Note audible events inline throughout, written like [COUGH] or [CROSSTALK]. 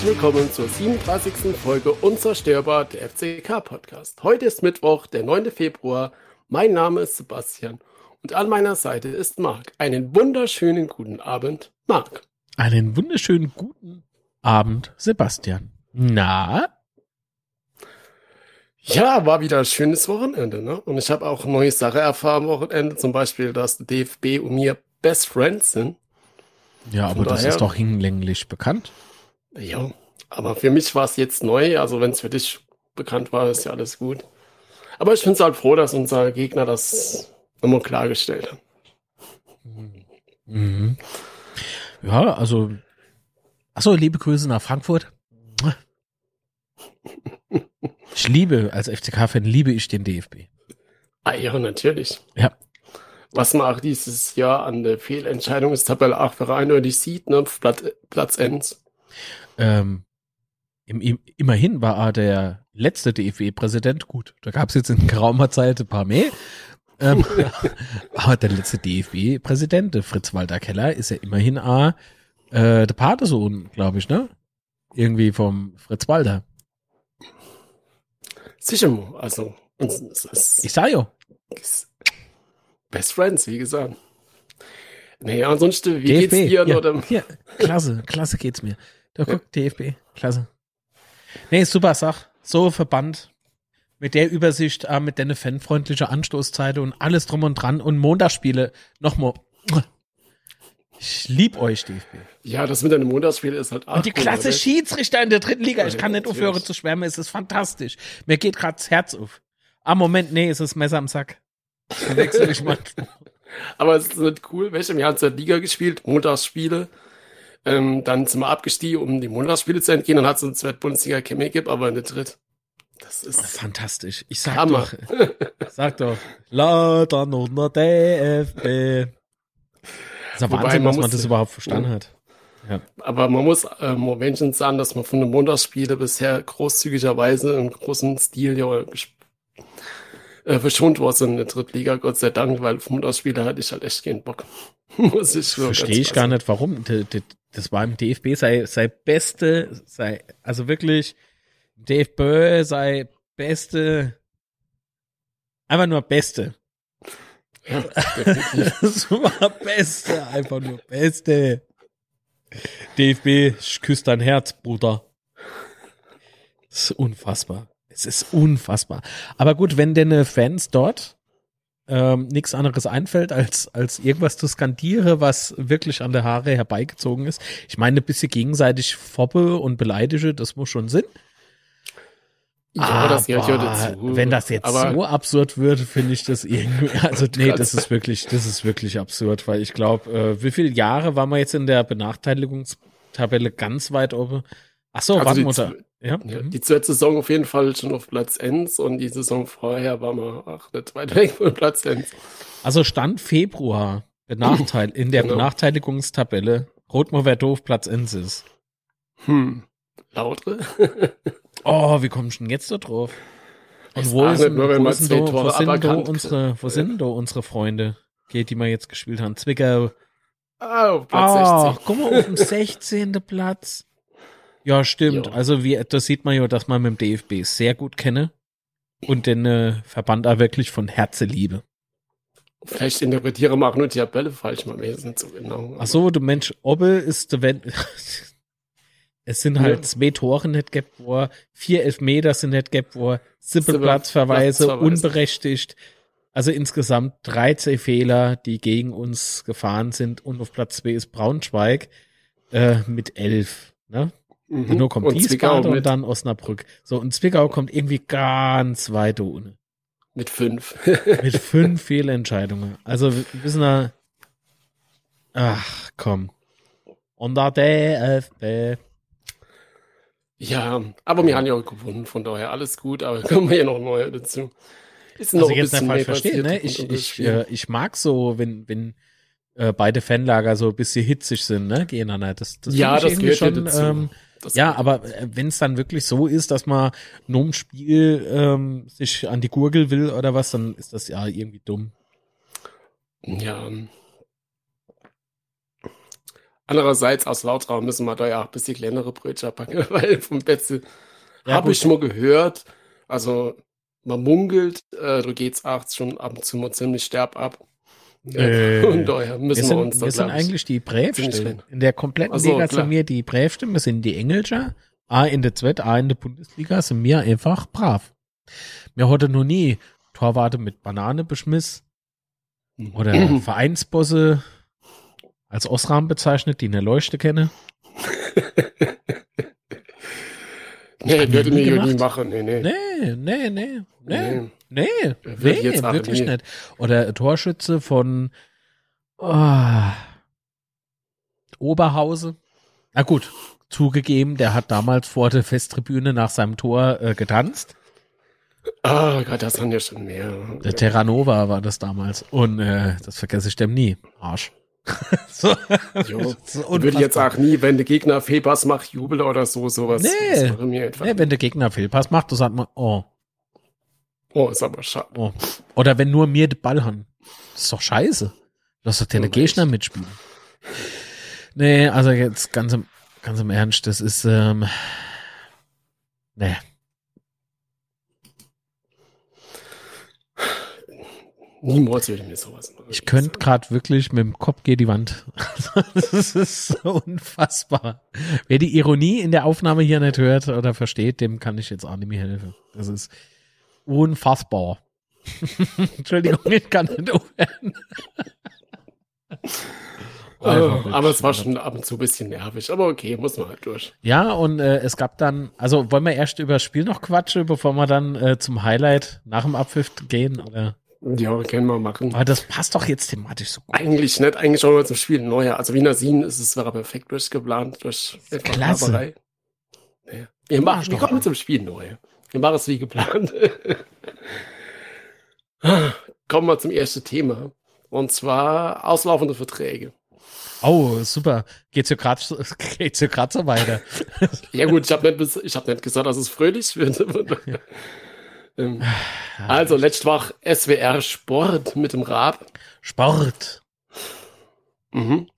Herzlich willkommen zur 37. Folge Unzerstörbar, der FCK Podcast. Heute ist Mittwoch, der 9. Februar. Mein Name ist Sebastian und an meiner Seite ist Marc. Einen wunderschönen guten Abend, Marc. Einen wunderschönen guten Abend, Sebastian. Na? Ja, war wieder ein schönes Wochenende, ne? Und ich habe auch neue Sache erfahren am Wochenende, zum Beispiel, dass DFB und mir Best Friends sind. Ja, aber das ist doch hinlänglich bekannt. Ja, aber für mich war es jetzt neu. Also wenn es für dich bekannt war, ist ja alles gut. Aber ich bin halt froh, dass unser Gegner das nochmal klargestellt hat. Mhm. Ja, also. Achso, liebe Grüße nach Frankfurt. Ich liebe, als FCK-Fan liebe ich den DFB. Ah ja, natürlich. Ja. Was man auch dieses Jahr an der Fehlentscheidungstabelle auch für eindeutig sieht, ne? Platz, Platz 1. Ähm, im, im, immerhin war er der letzte DFB-Präsident. Gut, da gab es jetzt in geraumer Zeit ein paar mehr. Ähm, [LAUGHS] aber der letzte DFB-Präsident, der Fritz Walter Keller, ist ja immerhin A, äh, der Patesohn, glaube ich, ne? Irgendwie vom Fritz Walter. Sicher, also es es ist, Ich sag ja, Best Friends, wie gesagt. Nee, ansonsten, wie DFB. geht's dir? ja, Oder? ja, klasse, klasse geht's mir. Da guck, DFB, klasse. Nee, super Sach. So Verband. Mit der Übersicht, äh, mit der fanfreundliche Anstoßzeite und alles drum und dran und Montagsspiele. Nochmal. Ich lieb euch, DFB. Ja, das mit einem Montagsspiel ist halt auch Und die klasse oder? Schiedsrichter in der dritten Liga. Ich Ja, kann nicht aufhören zu schwärmen. Es ist fantastisch. Mir geht grad das Herz auf. Ah, Moment, nee, es ist Messer am Sack. Verwechsel ich mal. [LAUGHS] Aber es ist nicht cool. Welche? Wir haben zur Liga gespielt, Montagsspiele. Ähm, dann sind wir abgestiegen, um die Montagsspiele zu entgehen. Dann hat es eine zweite Bundesliga Chemie gegeben, aber eine dritte. Das ist Fantastisch. Ich sag Hammer. doch, [LAUGHS] sag doch, leider nur der DFB. Das ist ja Wahnsinn, man dass man das überhaupt verstanden hat. Aber man muss ähm, wenigstens sagen, dass man von den Montagsspielen bisher großzügigerweise im großen Stil ja äh, verschont war so in der Drittliga, Gott sei Dank, weil auf Montagsspiele hatte ich halt echt keinen Bock. [LAUGHS] muss ich so Verstehe ich gar nicht, warum. D- d- Das war im DFB sei, sei beste, sei, also wirklich, DFB sei beste, einfach nur beste. Ja. [LAUGHS] Das war beste, einfach nur beste. DFB, ich küsse dein Herz, Bruder. Das ist unfassbar. Es ist unfassbar. Aber gut, wenn denn Fans dort ähm, nichts anderes einfällt, als, als irgendwas zu skandieren, was wirklich an der Haare herbeigezogen ist. Ich meine, ein bisschen gegenseitig fobbe und beleidige, das muss schon Sinn. ja, das gehört ja Aber dazu. Wenn das jetzt Aber so absurd wird, finde ich das irgendwie, [LAUGHS] also nee, das ist wirklich, das ist wirklich absurd, weil ich glaube, äh, wie viele Jahre waren wir jetzt in der Benachteiligungstabelle ganz weit oben? Ach so, Also warten ja? Ja, mhm. die zweite Saison auf jeden Fall schon auf Platz 1 und die Saison vorher war man auch nicht weit weg von Platz 1. Also Stand Februar, Benachteil, in der Genau. Benachteiligungstabelle, Rotmover doof, Platz 1 ist. Hm. Lautere? [LAUGHS] Oh, wie kommst du denn jetzt da drauf? Und wo, ist nur, wo, wo sind da aberkannt unsere, wo sind da unsere Freunde, die wir jetzt gespielt haben? Zwickau. Ah, auf Platz Ach, 16. guck mal, auf dem 16. Platz. Ja, stimmt. Jo. Also wie, das sieht man ja, dass man mit dem DFB sehr gut kenne und den äh, Verband auch wirklich von Herze liebe. Vielleicht interpretiere man auch nur die Tabelle falsch, man weiß nicht so genau. Ach so, du Mensch, Obbe ist der wenn [LAUGHS] Es sind halt Ja. zwei Tore nicht gehabt worden, vier Elfmeter sind nicht gehabt worden, sieben Sieben Platzverweise, Platzverweise. unberechtigt. Also insgesamt 13 Fehler, die gegen uns gefahren sind und auf Platz zwei ist Braunschweig äh, mit elf. Ne? Mhm. Nur kommt und Zwickau Wiesbaden und dann Osnabrück. So, und Zwickau kommt irgendwie ganz weit ohne. mit fünf. [LAUGHS] Mit fünf Fehlentscheidungen. Also wir wissen wir, ach komm. Und der DFB. ja, aber wir haben ja auch gewonnen, von daher alles gut, aber [LAUGHS] kommen wir ja noch neu dazu. Ist Also ein jetzt nicht bisschen falsch verstehen, ne? Ich, ich, äh, ich mag so, wenn, wenn äh, beide Fanlager so ein bisschen hitzig sind, ne? Gegeneinander. Das, das ja, das gehört ja schon, dazu. ähm, Das Ja, aber wenn es dann wirklich so ist, dass man nur im Spiel ähm, sich an die Gurgel will oder was, dann ist das ja irgendwie dumm. Ja. Andererseits aus Lautraum müssen wir da ja auch ein bisschen kleinere Brötchen packen, [LAUGHS] weil vom Betze Ja, habe ich mal gehört, also man munkelt, äh, du geht's auch schon ab und zu mal ziemlich sterb ab. Äh, und daher Wir müssen wir, sind, uns da, wir sind eigentlich die klein. In der kompletten so, Liga klar. sind wir die Brävsten. Wir sind die Engelscher. A in der Zweit, A in der Bundesliga sind wir einfach brav. Wir hatten noch nie Torwarte mit Banane beschmiss oder [CLEARS THROAT] Vereinsbosse als Osram bezeichnet, die eine Leuchte kenne. [LAUGHS] nee, würde mir gemacht? machen. Nee, nee. Nee, nee, nee, nee, Nee. nee, nee jetzt wirklich nicht. Oder Torschütze von oh, Oberhause. Na gut, zugegeben, der hat damals vor der Festtribüne nach seinem Tor äh, getanzt. Ah Gott, das sind ja schon mehr. Der Terranova war das damals. Und äh, das vergesse ich dem nie. Arsch. [LAUGHS] so. Würde ich jetzt auch nie, wenn der Gegner Fehlpass macht, jubel oder so, sowas. Nee. Das mir einfach. Nee, wenn der Gegner Fehlpass macht, dann sagt man, oh, Oh, ist aber schade. oh. Oder wenn nur mir den Ball haben. Das ist doch scheiße. Lass doch den Ja, Gegner mitspielen. Nee, also jetzt ganz im, ganz im Ernst, das ist, ähm, nee. Niemals würde ich mir sowas machen. Ich könnte gerade wirklich mit dem Kopf gegen die Wand. [LAUGHS] das ist so unfassbar. Wer die Ironie in der Aufnahme hier nicht hört oder versteht, dem kann ich jetzt auch nicht mehr helfen. Das ist unfassbar. [LAUGHS] Entschuldigung, ich kann nicht aufhören. [LAUGHS] Einfach aber es war schon ab und zu ein bisschen nervig. Aber okay, muss man halt durch. Ja, und äh, es gab dann, also wollen wir erst über das Spiel noch quatschen, bevor wir dann äh, zum Highlight nach dem Abpfiff gehen? Oder? Ja, können wir machen. Aber das passt doch jetzt thematisch so gut. Eigentlich nicht, eigentlich schon mal zum Spiel neuer. Also Wiener Siegen ist es wäre perfekt durchgeplant durch Klasse. Laberei. Ja. Wir machen, wir kommen zum Spiel neu. Wir machen es wie geplant. [LAUGHS] kommen wir zum ersten Thema. Und zwar auslaufende Verträge. Oh, super. Geht's ja gerade [LAUGHS] geht's grad so weiter. Ja gut, ich habe nicht, ich hab nicht gesagt, dass es fröhlich wird. Ähm, also, letzte Woche SWR Sport mit dem Raab. Sport. Mhm.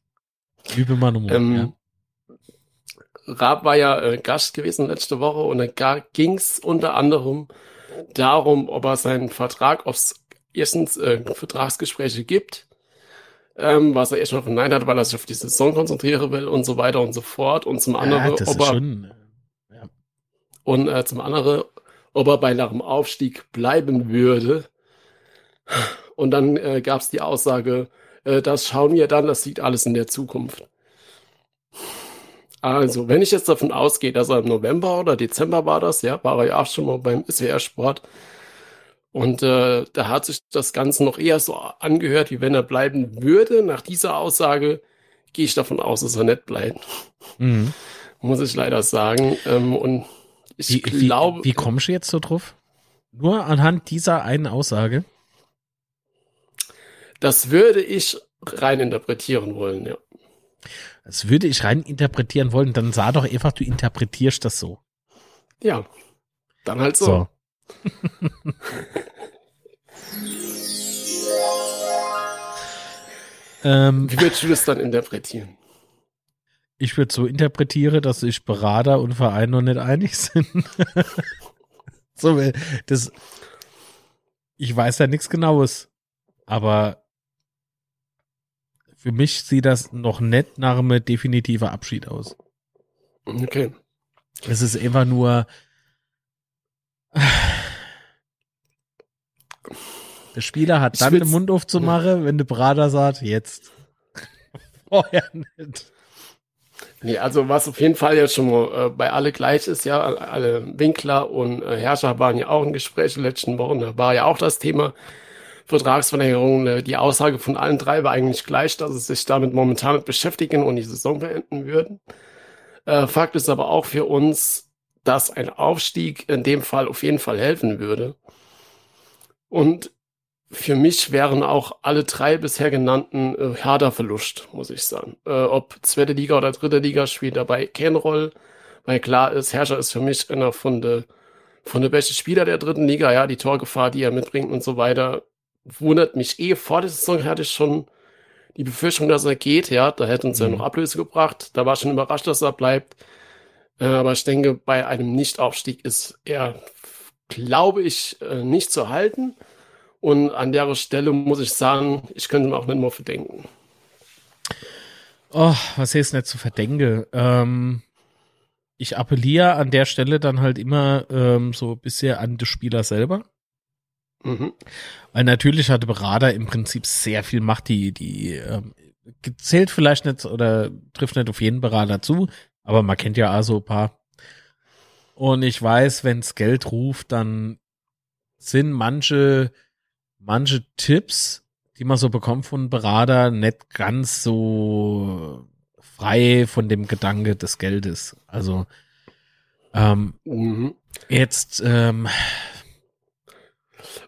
Mal nochmal. Ähm, ja. Raab war ja äh, Gast gewesen letzte Woche und da ging es unter anderem darum, ob er seinen Vertrag, es erstens äh, Vertragsgespräche gibt, ähm, was er erst mal verneint hat, weil er sich auf die Saison konzentrieren will und so weiter und so fort. Und zum anderen, ja, ob er, schon. Ja. und äh, zum anderen, ob er bei nach dem Aufstieg bleiben würde. Und dann äh, gab es die Aussage, äh, das schauen wir dann, das liegt alles in der Zukunft. Also, wenn ich jetzt davon ausgehe, dass er im November oder Dezember war das, ja, war er ja auch schon mal beim SWR Sport. Und äh, da hat sich das Ganze noch eher so angehört, wie wenn er bleiben würde. Nach dieser Aussage gehe ich davon aus, dass er nicht bleibt, Mhm. muss ich leider sagen. Ähm, und ich Wie, glaube, wie, wie kommst du jetzt so drauf? Nur anhand dieser einen Aussage? das würde ich rein interpretieren wollen, ja. Das würde ich rein interpretieren wollen. Dann sah doch einfach, du interpretierst das so. Ja, dann halt so. [LAUGHS] ähm, Wie würdest du das dann interpretieren? Ich würde so interpretieren, dass sich Berater und Verein noch nicht einig sind. [LAUGHS] so, das, ich weiß ja nichts Genaues, aber für mich sieht das noch nicht nach einem definitiven Abschied aus. Okay. Es ist einfach nur. Der Spieler hat dann den Mund aufzumachen, wenn der Berater sagt, jetzt. [LAUGHS] Vorher nicht. Nee, also was auf jeden Fall jetzt schon mal äh, bei alle gleich ist, ja, alle Winkler und äh, Herrscher waren ja auch in Gespräch in den letzten Wochen, da war ja auch das Thema Vertragsverlängerung. Äh, die Aussage von allen drei war eigentlich gleich, dass sie sich damit momentan nicht beschäftigen und die Saison beenden würden. Äh, Fakt ist aber auch für uns, dass ein Aufstieg in dem Fall auf jeden Fall helfen würde. Und für mich wären auch alle drei bisher genannten äh, harter Verlust, muss ich sagen. Äh, ob zweite Liga oder dritte Liga spielt dabei keine Rolle, weil klar ist, Herrscher ist für mich einer von der von der besten Spieler der dritten Liga, ja, die Torgefahr, die er mitbringt und so weiter, wundert mich eh. Vor der Saison hatte ich schon die Befürchtung, dass er geht, ja, da hätte uns Mhm. ja noch Ablöse gebracht. Da war ich schon überrascht, dass er bleibt. Äh, aber ich denke, bei einem Nichtaufstieg ist er, glaube ich, äh, nicht zu halten. Und an der Stelle muss ich sagen, ich könnte mir auch nicht mehr verdenken. Oh, was ist nicht zu verdenken? Ähm, ich appelliere an der Stelle dann halt immer ähm, so bisher an die Spieler selber. Mhm. Weil natürlich hatte Berater im Prinzip sehr viel Macht, die, die ähm, zählt vielleicht nicht oder trifft nicht auf jeden Berater zu, aber man kennt ja also ein paar. Und ich weiß, wenn's Geld ruft, dann sind manche, manche Tipps, die man so bekommt von Berater, nicht ganz so frei von dem Gedanke des Geldes. Also ähm, Mhm. jetzt ähm,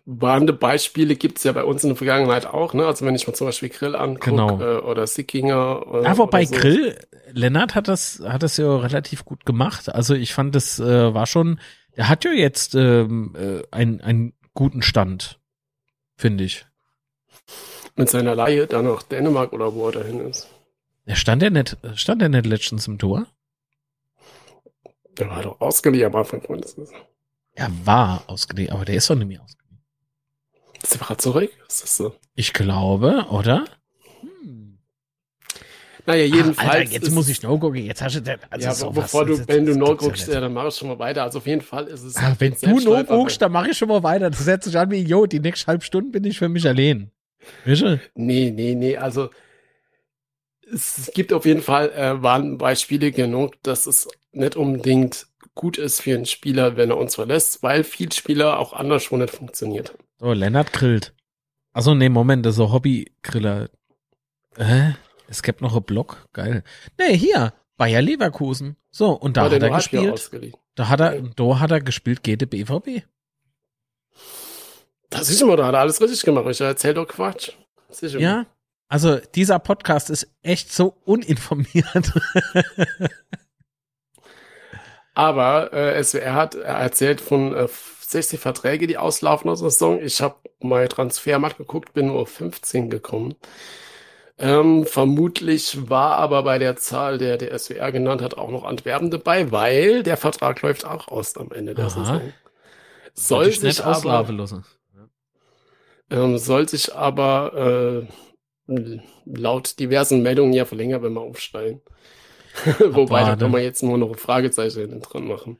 Warnende Beispiele gibt es ja bei uns in der Vergangenheit auch, ne? Also wenn ich mir zum Beispiel Grill angucke Genau. äh, oder Sickinger. Äh, Ja, wobei oder so. Grill, Lennart hat das, hat das ja relativ gut gemacht. Also ich fand, das äh, war schon, der hat ja jetzt ähm, äh, einen, einen guten Stand, finde ich. Mit seiner Laie dann nach Dänemark oder wo er dahin ist. Der stand ja nicht, stand der nicht letztens im Tor? Der war doch ausgeliehen am Anfang von. Er war ausgelegt, aber der ist doch nicht mehr ausgelegt. Ist der gerade zurück? Ist das so? Ich glaube, oder? Naja, jedenfalls. Ach, Alter, jetzt muss ich no gucken. Jetzt hast du, der- also ja, sowas, bevor du, wenn du no guckst, ja, dann mach ich schon mal weiter. Also auf jeden Fall ist es. Ah, wenn ein du no guckst, dann mache ich schon mal weiter. Das setzt sich an wie, jo, die nächste halbe Stunde bin ich für mich allein. Du? Nee, nee, nee, also es gibt auf jeden Fall äh, Warnbeispiele genug, dass es nicht unbedingt gut ist für einen Spieler, wenn er uns verlässt, weil viel Spieler auch anders schon nicht funktioniert. So, Lennart grillt. Also nee, Moment, das ist so Hobby-Griller. Hä? Es gibt noch einen Block? Geil. Nee, hier, Bayer Leverkusen. So, und da hat er gespielt. Da hat er, da hat er gespielt gegen den BVB. Das ist immer, da hat er alles richtig gemacht. Ich erzähl doch Quatsch. Sicher. Ja? Also, dieser Podcast ist echt so uninformiert. Aber äh, SWR hat er erzählt von äh, 60 Verträge, die auslaufen aus der Saison. Ich habe mal Transfermarkt geguckt, bin nur auf 15 gekommen. Ähm, vermutlich war aber bei der Zahl, der der SWR genannt hat, auch noch Antwerpen dabei, weil der Vertrag läuft auch aus am Ende der Aha. Saison. Soll sich, nicht aber, ähm, soll sich aber äh, laut diversen Meldungen ja verlängern, wenn wir aufsteigen. [LAUGHS] Wobei, da kann man jetzt nur noch ein Fragezeichen dran machen.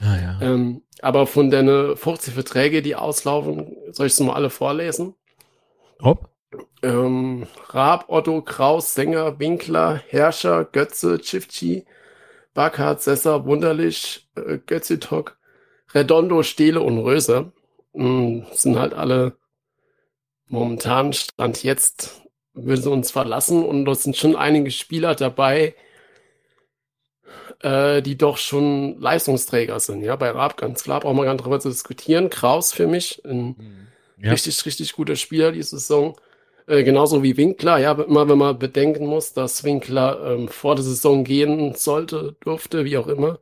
Ja, ja. Ähm, aber von den 50 Verträge, die auslaufen, soll ich es mal alle vorlesen? Hopp. Ähm, Raab, Otto, Kraus, Sänger, Winkler, Herrscher, Götze, Chifchi, Backhardt, Sesser, Wunderlich, äh, Götzitok, Redondo, Steele und Röse. Mm, sind halt alle momentan Stand jetzt, würden sie uns verlassen und da sind schon einige Spieler dabei, äh, die doch schon Leistungsträger sind. Ja, bei Raab ganz klar, brauchen wir gar nicht drüber zu diskutieren. Kraus für mich, ein Ja. richtig, richtig guter Spieler diese Saison. Äh, genauso wie Winkler, ja, immer wenn man bedenken muss, dass Winkler ähm, vor der Saison gehen sollte, durfte, wie auch immer,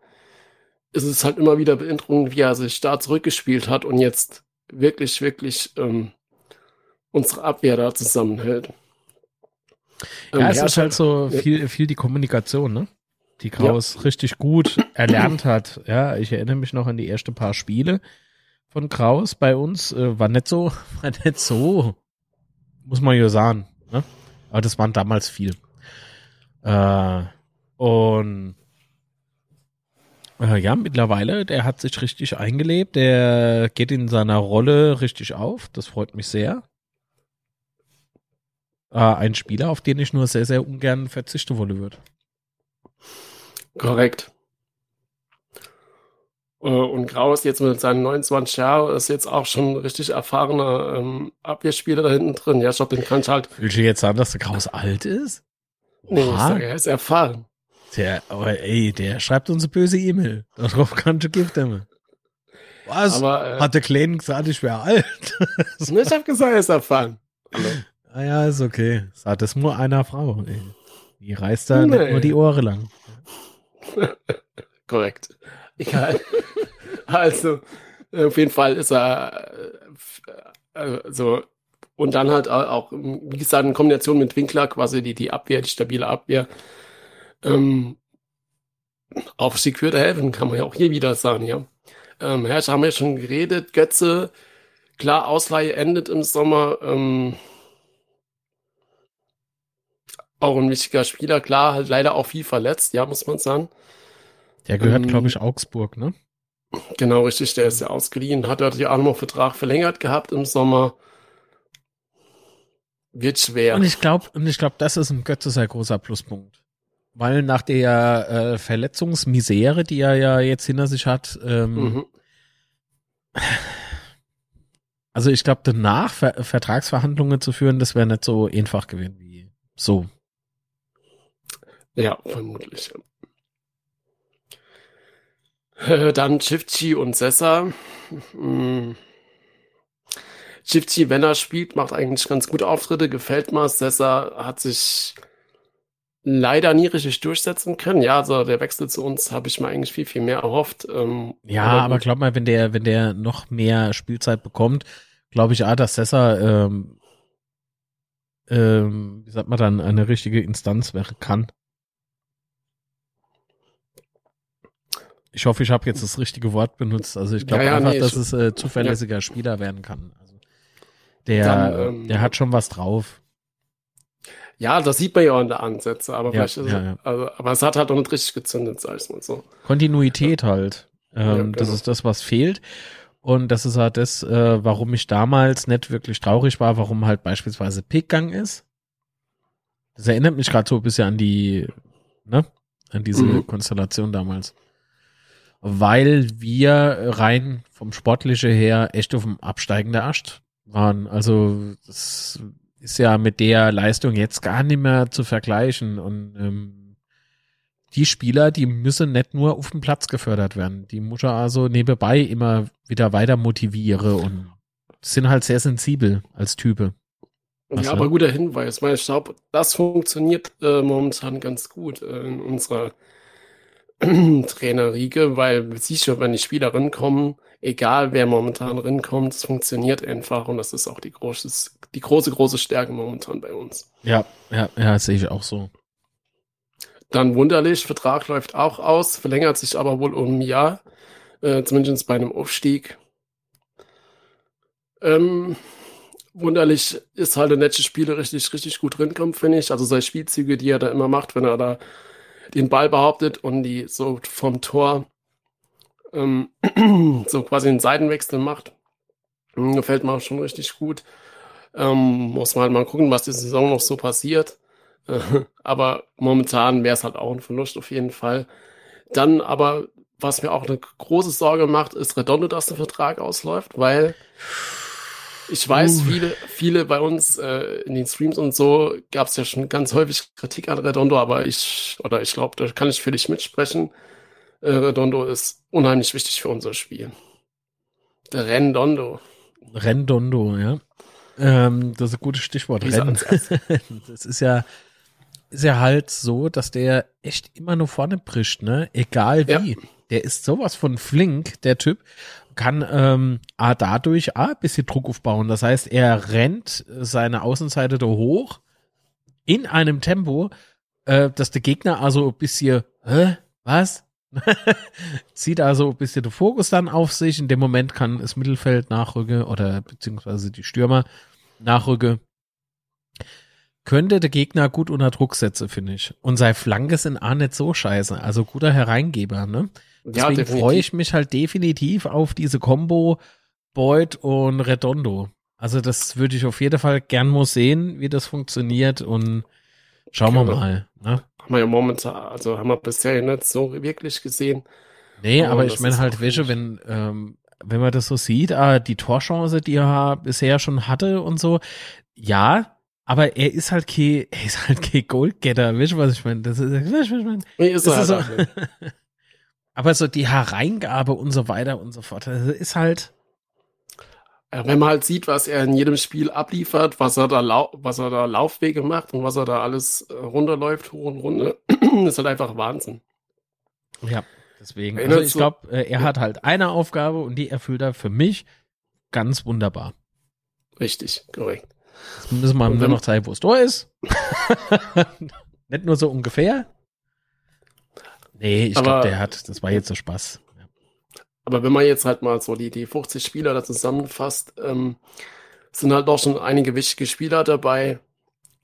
ist es halt immer wieder beeindruckend, wie er sich da zurückgespielt hat und jetzt wirklich, wirklich ähm, unsere Abwehr da zusammenhält. Ähm, Ja, es ist Herrscher- halt so Ja. viel, viel die Kommunikation, ne? Die Kraus richtig gut erlernt hat. Ja, ich erinnere mich noch an die ersten paar Spiele von Kraus bei uns. Äh, war nicht so, [LAUGHS] war nicht so, muss man ja sagen. Ne? Aber das waren damals viel. Äh, und äh, ja, mittlerweile, der hat sich richtig eingelebt. Der geht in seiner Rolle richtig auf. Das freut mich sehr. Äh, ein Spieler, auf den ich nur sehr, sehr ungern verzichten wollen würde. Korrekt. Äh, Und Kraus jetzt mit seinen 29 Jahren ist jetzt auch schon ein richtig erfahrener ähm, Abwehrspieler da hinten drin. Ja, ich glaube, den kann ich halt. Willst du jetzt sagen, dass der Kraus alt ist? Nee, ich Oha. sage, er ist erfahren. Der, aber ey, der schreibt uns eine böse E-Mail. Darauf kannst du geben. Was? Aber äh, Hat der Kleinen gesagt, ich wäre alt? ich habe gesagt, er ist erfahren. Hallo. ah ja, ist okay. Sagt das nur einer Frau. Ey. Die reißt da Nee. nur die Ohren lang. [LAUGHS] Korrekt. Egal. also, äh, auf jeden Fall ist er äh, äh, also Und dann halt auch, wie gesagt, in Kombination mit Winkler quasi die, die Abwehr, die stabile Abwehr. Ähm, Aufstieg würde helfen, kann man ja auch hier wieder sagen, ja. Ähm, Herrscher haben wir schon geredet, Götze, klar, Ausleihe endet im Sommer. Ähm, auch ein wichtiger Spieler, klar, halt leider auch viel verletzt, ja, muss man sagen. Der gehört, ähm, glaube ich, Augsburg, ne? Genau, richtig, der ist ja ausgeliehen, hat dort ja auch noch Vertrag verlängert gehabt im Sommer. Wird schwer. Und ich glaube, und ich glaube, das ist ein Götze sehr großer Pluspunkt. Weil nach der äh, Verletzungsmisere, die er ja jetzt hinter sich hat, ähm, mhm. also ich glaube, danach Ver Vertragsverhandlungen zu führen, das wäre nicht so einfach gewesen wie so. Ja, vermutlich. Äh, dann Chifchi und Sessa. Hm. Chifchi, wenn er spielt, macht eigentlich ganz gute Auftritte, gefällt mir. Sessa hat sich leider nie richtig durchsetzen können. Ja, also der Wechsel zu uns habe ich mir eigentlich viel, viel mehr erhofft. Ähm, ja, aber, aber glaub mal, wenn der, wenn der noch mehr Spielzeit bekommt, glaube ich, ah, dass Sessa, ähm, ähm, wie sagt man dann, eine richtige Instanz wäre kann. Ich hoffe, ich habe jetzt das richtige Wort benutzt. Also ich glaube ja, ja, einfach, nee, dass es äh, zuverlässiger ja. Spieler werden kann. Also der, Dann, ähm, der hat schon was drauf. Ja, das sieht man ja auch in der Ansätze, aber ist es, also, aber es hat halt noch nicht richtig gezündet, sag ich mal so. Kontinuität halt. Ähm, genau. Das ist das, was fehlt. Und das ist halt das, äh, warum ich damals nicht wirklich traurig war, warum halt beispielsweise Pickgang ist. Das erinnert mich gerade so ein bisschen an die, ne, an diese mhm. Konstellation damals weil wir rein vom Sportliche her echt auf dem absteigenden Ast waren. Also das ist ja mit der Leistung jetzt gar nicht mehr zu vergleichen. Und ähm, die Spieler, die müssen nicht nur auf dem Platz gefördert werden. Die muss er also nebenbei immer wieder weiter motivieren und sind halt sehr sensibel als Type. Was, ja, aber guter Hinweis, weil ich glaube, das funktioniert äh, momentan ganz gut äh, in unserer [CLEARS THROAT] Trainerriege, weil siehst du, wenn die Spieler kommen, egal wer momentan rinkommt, es funktioniert einfach und das ist auch die große, die große, große Stärke momentan bei uns. Ja, ja, ja, sehe ich auch so. Dann wunderlich, Vertrag läuft auch aus, verlängert sich aber wohl um ein Jahr, äh, zumindest bei einem Aufstieg. Ähm, wunderlich ist halt der nette Spieler richtig, richtig gut rinkommt, finde ich. Also seine Spielzüge, die er da immer macht, wenn er da den Ball behauptet und die so vom Tor ähm, [CLEARS THROAT] so quasi einen Seitenwechsel macht. Hm, gefällt mir auch schon richtig gut. Ähm, muss man halt mal gucken, was die Saison noch so passiert. [LAUGHS] aber momentan wäre es halt auch ein Verlust auf jeden Fall. Dann aber, was mir auch eine große Sorge macht, ist Redondo, dass der Vertrag ausläuft, weil ich weiß, uh. viele, viele bei uns äh, in den Streams und so gab es ja schon ganz häufig Kritik an Redondo, aber ich, oder ich glaube, da kann ich für dich mitsprechen. Äh, Redondo ist unheimlich wichtig für unser Spiel. Der Rendondo. Rendondo, ja. Ähm, das ist ein gutes Stichwort. Rennen. [LAUGHS] das ist ja, ist ja halt so, dass der echt immer nur vorne brischt, ne? Egal wie. Ja. Der ist sowas von flink, der Typ kann ähm, A, dadurch A, ein bisschen Druck aufbauen. Das heißt, er rennt seine Außenseite da hoch in einem Tempo, äh, dass der Gegner also ein bisschen, hä, was? [LAUGHS] Zieht also ein bisschen den Fokus dann auf sich. In dem Moment kann das Mittelfeld nachrücken oder beziehungsweise die Stürmer nachrücken. Könnte der Gegner gut unter Druck setzen, finde ich. Und sei Flanke sind auch nicht so scheiße. Also guter Hereingeber, ne? Deswegen ja, freue ich mich halt definitiv auf diese Combo Boyd und Redondo. Also das würde ich auf jeden Fall gern mal sehen, wie das funktioniert und schauen wir mal. Ne? Haben wir ja momentan, also haben wir bisher nicht so wirklich gesehen. Nee, aber, aber ich meine halt, welche, wenn, ähm, wenn man das so sieht, ah, die Torchance, die er bisher schon hatte und so, ja, aber er ist halt kein, er ist halt kein Goldgetter, weißt du, was ich meine? Das ist, weißt du, was ich meine? Nee, ist ist halt so, [LAUGHS] Aber so die Hereingabe und so weiter und so fort, das ist halt. Ja, wenn man halt sieht, was er in jedem Spiel abliefert, was er da, lau was er da Laufwege macht und was er da alles äh, runterläuft, hoch und runter, [CLEARS THROAT] ist halt einfach Wahnsinn. Ja, deswegen. Also ich glaube, äh, er hat halt eine Aufgabe und die erfüllt er für mich ganz wunderbar. Richtig, korrekt. Jetzt müssen wir nur noch zeigen, wo es da ist. [LAUGHS] Nicht nur so ungefähr. Nee, ich glaube, der hat, das war jetzt so Spaß. Aber wenn man jetzt halt mal so die, die 50 Spieler da zusammenfasst, ähm, sind halt doch schon einige wichtige Spieler dabei.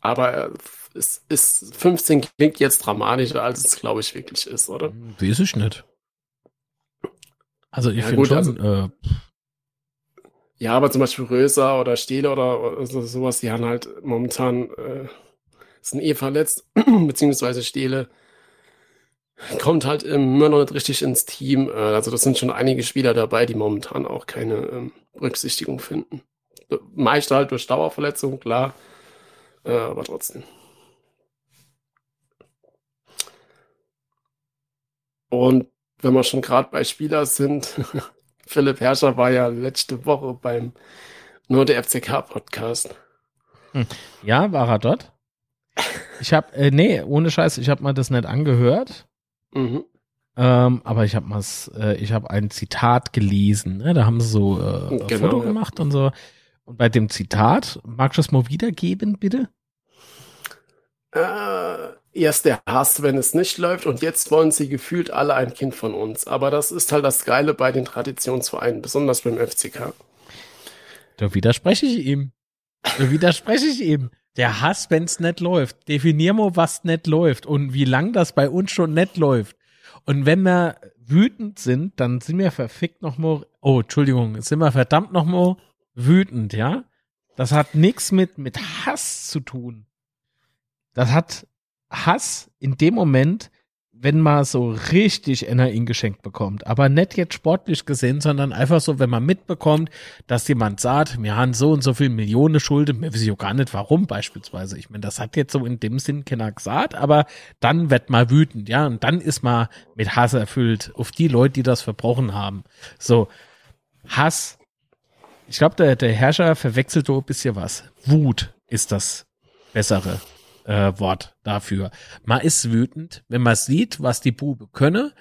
Aber es ist 15 klingt jetzt dramatischer, als es, glaube ich, wirklich ist, oder? Weiß ich nicht. Also ich ja, finde schon, also, äh, ja, aber zum Beispiel Röser oder Steele oder, oder sowas, die haben halt momentan äh, sind eh verletzt, [CLEARS THROAT] beziehungsweise Steele kommt halt immer noch nicht richtig ins Team. Äh, also das sind schon einige Spieler dabei, die momentan auch keine ähm, Berücksichtigung finden. Meist halt durch Dauerverletzung, klar, äh, aber trotzdem. Und wenn wir schon gerade bei Spieler sind, [LAUGHS] Philipp Herrscher war ja letzte Woche beim Nur der FCK Podcast. Hm. Ja, war er dort? Ich habe, äh, nee, ohne Scheiß, ich habe mal das nicht angehört. Mhm. Ähm, aber ich habe mal, äh, ich habe ein Zitat gelesen. Ne? Da haben sie so äh, ein genau, Foto ja. gemacht und so. Und bei dem Zitat, magst du das mal wiedergeben, bitte? Äh, erst der Hass, wenn es nicht läuft, und jetzt wollen sie gefühlt alle ein Kind von uns. Aber das ist halt das Geile bei den Traditionsvereinen, besonders beim FCK. Da widerspreche ich ihm. Da widerspreche ich ihm. Der Hass, wenn es nicht läuft. Definier mal, was nicht läuft und wie lang das bei uns schon nicht läuft. Und wenn wir wütend sind, dann sind wir verfickt noch mal, oh, Entschuldigung, sind wir verdammt noch mal wütend, ja? Das hat nichts mit, mit Hass zu tun. Das hat Hass in dem Moment, wenn man so richtig Energie geschenkt bekommt. Aber nicht jetzt sportlich gesehen, sondern einfach so, wenn man mitbekommt, dass jemand sagt, wir haben so und so viel Millionen Schulden, wir wissen ja gar nicht warum beispielsweise. Ich meine, das hat jetzt so in dem Sinn keiner gesagt, aber dann wird man wütend, ja, und dann ist man mit Hass erfüllt auf die Leute, die das verbrochen haben. So, Hass. Ich glaube, der, der Herrscher verwechselt so ein bisschen was. Wut ist das Bessere äh, Wort dafür. Man ist wütend, wenn man sieht, was die Bube könne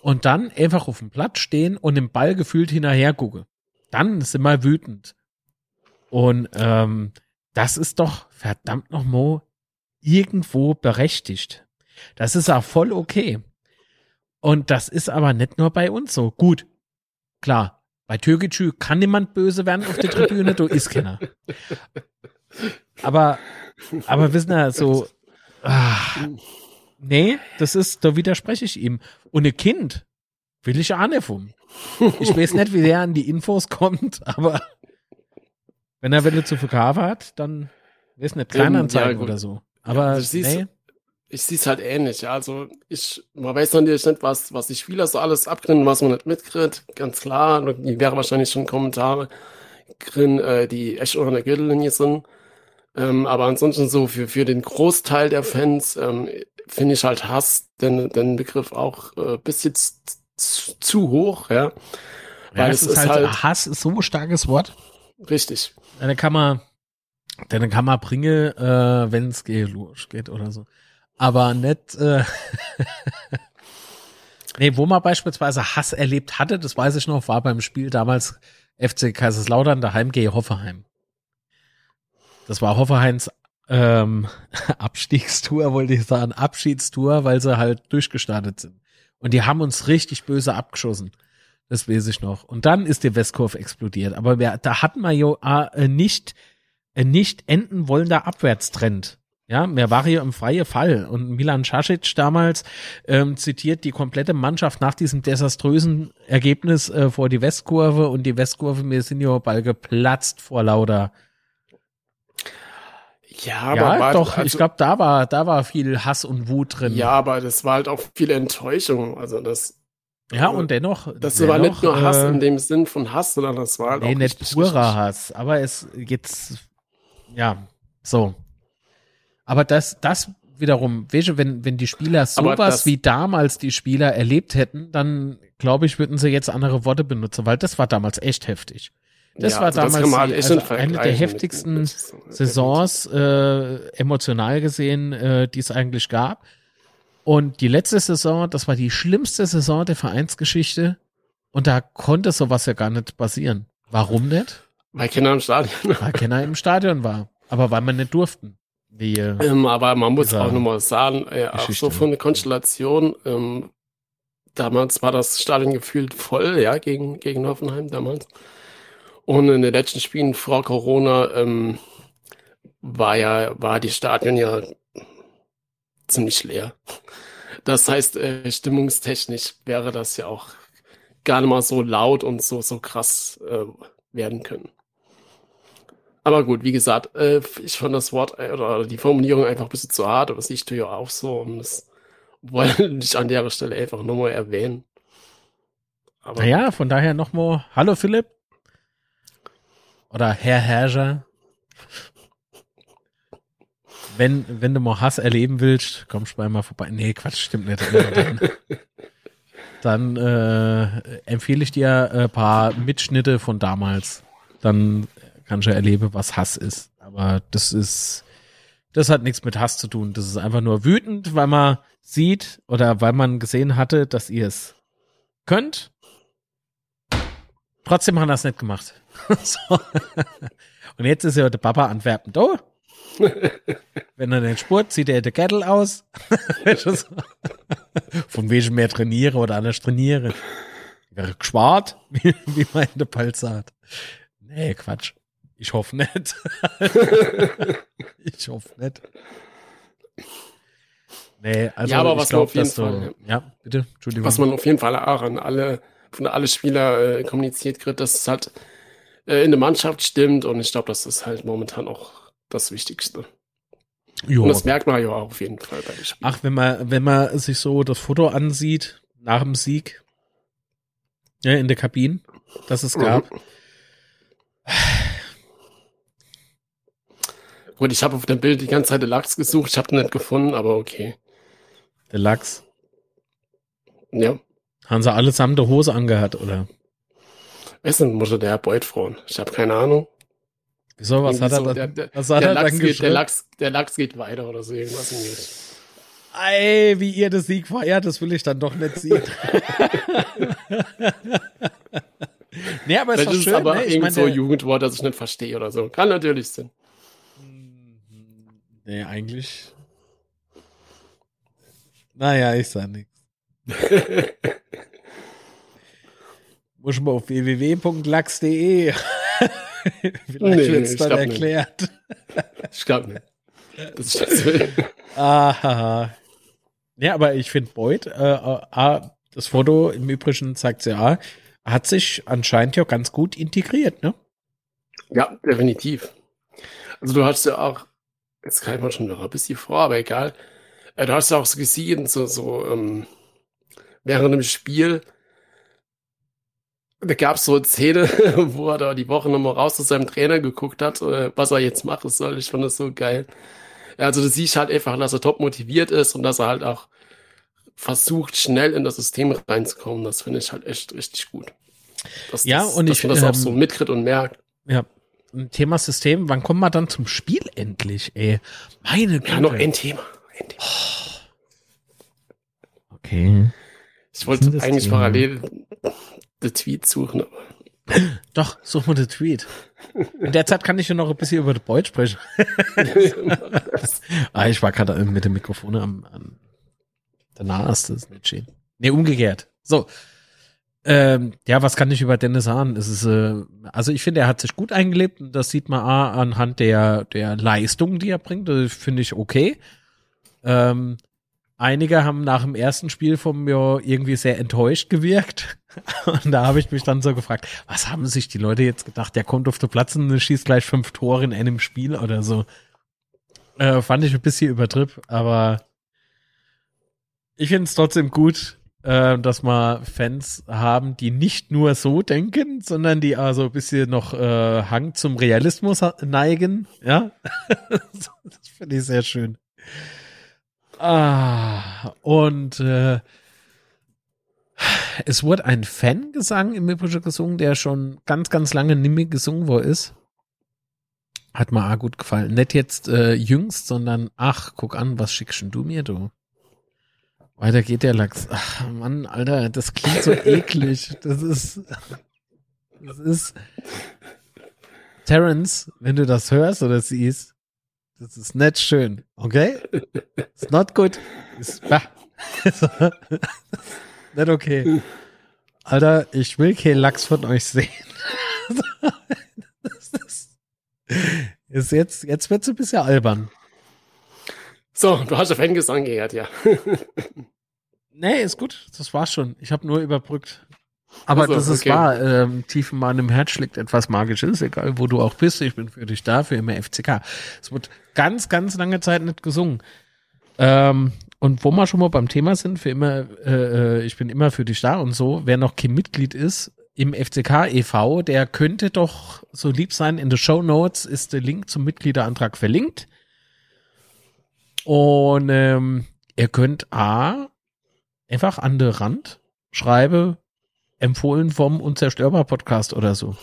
und dann einfach auf dem Platz stehen und dem Ball gefühlt hinterher gucke. Dann sind wir wütend. Und ähm, das ist doch verdammt noch mal irgendwo berechtigt. Das ist auch voll okay. Und das ist aber nicht nur bei uns so. Gut, klar, bei Türkgücü kann niemand böse werden auf der Tribüne, du ist keiner. [LAUGHS] Aber aber wissen Sie, so, [LAUGHS] ach, nee, das ist, da widerspreche ich ihm. Und ein Kind will ich auch nicht von. Ich weiß nicht, wie der an die Infos kommt, aber wenn er Welle zu verkaufen hat, dann weiß nicht, Kleinanzeigen ja, oder so. Aber also ich sehe es halt ähnlich. Also ich, man weiß natürlich nicht, was, was die Spieler so alles abgrinnen, was man nicht mitkriegt. Ganz klar, die wäre wahrscheinlich schon Kommentare drin, äh, die echt unter der Gürtellinie sind. Ähm, aber ansonsten so für, für den Großteil der Fans ähm, finde ich halt Hass den, den Begriff auch äh, bis jetzt zu, zu hoch, ja. Weil ja, es ist halt, halt, Hass ist so ein starkes Wort. Richtig. Dann kann man, dann kann man bringen, äh, wenn es geht, geht oder so. Aber nicht, äh, [LAUGHS] nee, wo man beispielsweise Hass erlebt hatte, das weiß ich noch, war beim Spiel damals FC Kaiserslautern daheim gegen Hoffenheim. Das war Hoffenheims ähm, [LAUGHS] Abstiegstour, wollte ich sagen, Abschiedstour, weil sie halt durchgestartet sind. Und die haben uns richtig böse abgeschossen. Das weiß ich noch. Und dann ist die Westkurve explodiert. Aber wir, da hatten wir ja äh, nicht, äh, nicht enden wollender Abwärtstrend. Ja, mehr war hier im freien Fall. Und Milan Casic damals ähm, zitiert die komplette Mannschaft nach diesem desaströsen Ergebnis äh, vor die Westkurve und die Westkurve, wir sind ja bald geplatzt vor lauter ja, aber ja, war, doch, also, ich glaube, da war, da war viel Hass und Wut drin. Ja, aber das war halt auch viel Enttäuschung. Also das. Ja, und dennoch. Das dennoch, war nicht nur Hass äh, in dem Sinn von Hass, sondern das war halt nee, auch. Nee, nicht purer Hass, aber es jetzt, ja, so. Aber das, das wiederum, wenn, wenn die Spieler sowas wie damals die Spieler erlebt hätten, dann glaube ich, würden sie jetzt andere Worte benutzen, weil das war damals echt heftig. Das ja, war also damals das die, also eine der heftigsten Saisons, äh, emotional gesehen, äh, die es eigentlich gab. Und die letzte Saison, das war die schlimmste Saison der Vereinsgeschichte. Und da konnte sowas ja gar nicht passieren. Warum nicht? Weil Kenner im Stadion Weil Kenner im Stadion war. Aber weil wir nicht durften. Wie, ähm, aber man muss auch nochmal sagen, äh, auch so von der Konstellation, ähm, damals war das Stadion gefühlt voll, ja, gegen, gegen Hoffenheim damals. Und in den letzten Spielen vor Corona ähm, war ja, war die Stadion ja ziemlich leer. Das heißt, äh, stimmungstechnisch wäre das ja auch gar nicht mal so laut und so, so krass äh, werden können. Aber gut, wie gesagt, äh, ich fand das Wort äh, oder die Formulierung einfach ein bisschen zu hart, aber das siehst ja auch so und das wollte [LAUGHS] ich an der Stelle einfach nochmal erwähnen. Aber naja, von daher nochmal, hallo Philipp. Oder Herr Herrscher. Wenn, wenn du mal Hass erleben willst, kommst du mal vorbei. Nee, Quatsch, stimmt nicht. Dann, dann äh, empfehle ich dir ein paar Mitschnitte von damals. Dann kannst du erleben, was Hass ist. Aber das ist, das hat nichts mit Hass zu tun. Das ist einfach nur wütend, weil man sieht oder weil man gesehen hatte, dass ihr es könnt. Trotzdem haben das nicht gemacht. [LAUGHS] so. Und jetzt ist ja der Papa Antwerpen da. [LAUGHS] Wenn er den Sport zieht er den Kettel aus. [LAUGHS] Von welchem mehr trainiere oder anders trainiere. Wäre geschwart, wie, wie man in der Palt sagt. Nee, Quatsch. Ich hoffe nicht. ich hoffe nicht. Nee, also ja, aber was glaub, man auf jeden Fall, du, ja, bitte. Was man auf jeden Fall auch an alle, von alle Spieler äh, kommuniziert kriegt, dass es halt äh, in der Mannschaft stimmt und ich glaube, das ist halt momentan auch das Wichtigste. Jo. Und das merkt man ja auch auf jeden Fall bei den Spielen. Ach, wenn man, wenn man sich so das Foto ansieht, nach dem Sieg, ja, in der Kabine, das es gab. Mhm. Gut, ich habe auf dem Bild die ganze Zeit den Lachs gesucht, ich habe den nicht gefunden, aber okay. Der Lachs. Ja. Haben sie allesamt der Hose angehört, oder? Essen musste der Herr Beutfrauen. Ich habe keine Ahnung. Wieso, was hat er dann, der, der, was hat der er Lachs dann geht, der, Lachs, der Lachs geht weiter oder so irgendwas Ey, wie ihr das Sieg feiert, das will ich dann doch nicht sehen. [LAUGHS] nee, aber ist doch schön, ist aber ne? mein, so Jugendwort, das ich nicht verstehe oder so. Kann natürlich sein. Nee, eigentlich. Naja, ich sag nichts. [LAUGHS] Muss mal auf www.lachs.de. [LAUGHS] Vielleicht nee, wird es dann erklärt. Nicht. [LAUGHS] Ich glaube nicht. Das ist [LAUGHS] Aha. Ja, aber ich finde Boyd, äh, äh, das Foto im Übrigen zeigt ja, hat sich anscheinend ja ganz gut integriert, ne? Ja, definitiv. Also du hast ja auch jetzt kann ich mal schon noch ein bisschen vor, aber egal. Äh, du hast ja auch so gesehen, so, so ähm, während dem Spiel, da gab es so eine Szene, [LAUGHS] wo er da die Woche nochmal raus zu seinem Trainer geguckt hat, äh, was er jetzt machen soll. Ich fand das so geil. Also du siehst halt einfach, dass er top motiviert ist und dass er halt auch versucht, schnell in das System reinzukommen. Das finde ich halt echt richtig gut. Dass, ja, das, und dass ich man das ähm, auch so mitkriegt und merkt. Ja, Thema System, wann kommen wir dann zum Spiel endlich, ey? Meine Güte. Ja, noch ein Thema. Ein Thema. Okay. Ich wollte eigentlich Thema? parallel den Tweet suchen, aber. [LAUGHS] Doch, such mal den Tweet. In der Zeit kann ich ja noch ein bisschen über den Beut sprechen. [LAUGHS] ah, ich war gerade mit dem Mikrofon am, am danach ist das nicht schön. Nee, umgekehrt. So, ähm, ja, was kann ich über Dennis sagen? Es ist, äh, also ich finde, er hat sich gut eingelebt und das sieht man A, anhand der, der Leistung, die er bringt. Das finde ich okay. Ähm, einige haben nach dem ersten Spiel von mir irgendwie sehr enttäuscht gewirkt. [LAUGHS] Und da habe ich mich dann so gefragt, was haben sich die Leute jetzt gedacht? Der kommt auf den Platz und schießt gleich fünf Tore in einem Spiel oder so. Äh, fand ich ein bisschen übertrieben, aber ich finde es trotzdem gut, äh, dass wir Fans haben, die nicht nur so denken, sondern die also ein bisschen noch äh, Hang zum Realismus neigen. Ja, [LAUGHS] das finde ich sehr schön. Ah, und äh, es wurde ein Fangesang im Übrigen gesungen, der schon ganz, ganz lange nicht mehr gesungen worden ist. Hat mir auch gut gefallen. Nicht jetzt äh, jüngst, sondern ach, guck an, was schickst du mir, du? Weiter geht der Lachs. Ach, Mann, Alter, das klingt so [LAUGHS] eklig. Das ist, das ist Terence, wenn du das hörst oder siehst, das ist nicht schön, okay? It's not good. It's, bah. [LAUGHS] nicht okay. Alter, ich will kein Lachs von euch sehen. [LAUGHS] ist jetzt, jetzt wird's ein bisschen albern. So, du hast auf Fangesang gehört, ja. nee, ist gut. Das war's schon. Ich habe nur überbrückt. Aber also, das ist okay. wahr. Ähm, tief in meinem Herz schlägt etwas Magisches, egal wo du auch bist. Ich bin für dich da, für immer FCK. Es wird ganz, ganz lange Zeit nicht gesungen. Ähm, und wo wir schon mal beim Thema sind, für immer, äh, äh ich bin immer für dich da und so, wer noch kein Mitglied ist im FCK e.V., der könnte doch so lieb sein. In den Show Notes ist der Link zum Mitgliederantrag verlinkt. Und ähm, ihr könnt A einfach an den Rand schreibe empfohlen vom Unzerstörbar Podcast oder so.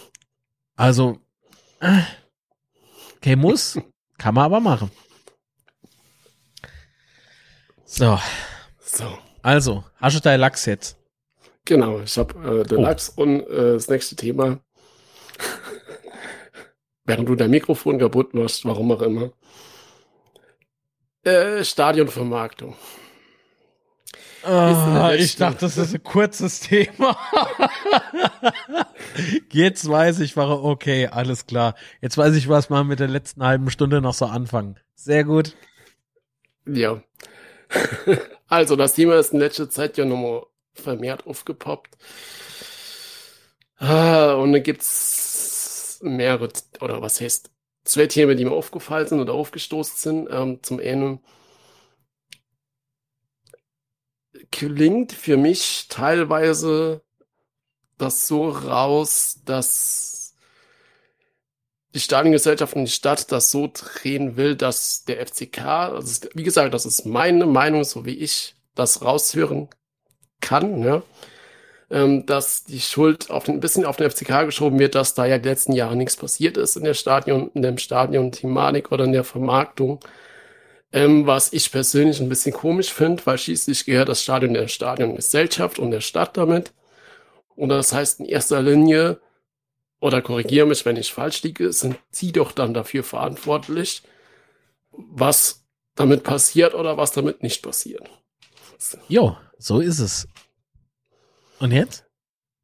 Also, okay, muss, [LAUGHS] kann man aber machen. So. So. Also, hast du dein Lachs jetzt? Genau, ich habe äh, den oh. Lachs und äh, das nächste Thema. [LAUGHS] Während du dein Mikrofon kaputt machst, warum auch immer. Äh, Stadionvermarktung. Oh, ich dachte, das ist ein kurzes Thema. [LAUGHS] Jetzt weiß ich, warum. Okay, alles klar. Jetzt weiß ich, was wir mit der letzten halben Stunde noch so anfangen. Sehr gut. Ja. [LAUGHS] Also, das Thema ist in letzter Zeit ja nochmal vermehrt aufgepoppt. Ah, und da gibt's mehrere, oder was heißt, zwei Themen, die mir aufgefallen sind oder aufgestoßen sind. Ähm, zum einen klingt für mich teilweise das so raus, dass die Stadiongesellschaft und die Stadt das so drehen will, dass der FCK, also wie gesagt, das ist meine Meinung, so wie ich das raushören kann, ne? dass die Schuld auf den, ein bisschen auf den FCK geschoben wird, dass da ja die letzten Jahre nichts passiert ist in der Stadion, in dem Stadion-Thematik oder in der Vermarktung. Ähm, was ich persönlich ein bisschen komisch finde, weil schließlich gehört das Stadion der Stadiongesellschaft und der Stadt damit. Und das heißt in erster Linie, oder korrigiere mich, wenn ich falsch liege, sind sie doch dann dafür verantwortlich, was damit passiert oder was damit nicht passiert. Jo, so ist es. Und jetzt?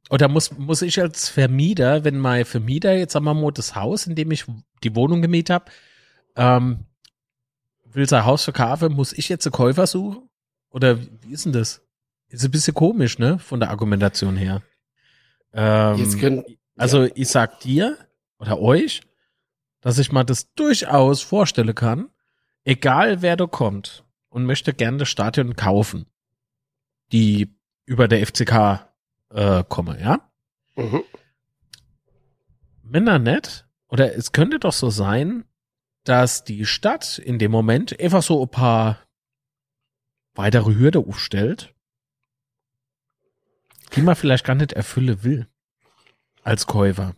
Oder muss, muss ich als Vermieter, wenn mein Vermieter jetzt sagen wir mal das Haus, in dem ich die Wohnung gemietet habe, ähm, will sein Haus verkaufen, muss ich jetzt einen Käufer suchen? Oder wie ist denn das? Ist ein bisschen komisch, ne? Von der Argumentation her. Ähm, können, also ja. ich sag dir oder euch, dass ich mal das durchaus vorstellen kann, egal wer da kommt und möchte gerne das Stadion kaufen, die über der FCK äh, komme, ja? Mhm. Wenn er nicht, oder es könnte doch so sein, dass die Stadt in dem Moment einfach so ein paar weitere Hürde aufstellt, die man vielleicht gar nicht erfüllen will als Käufer.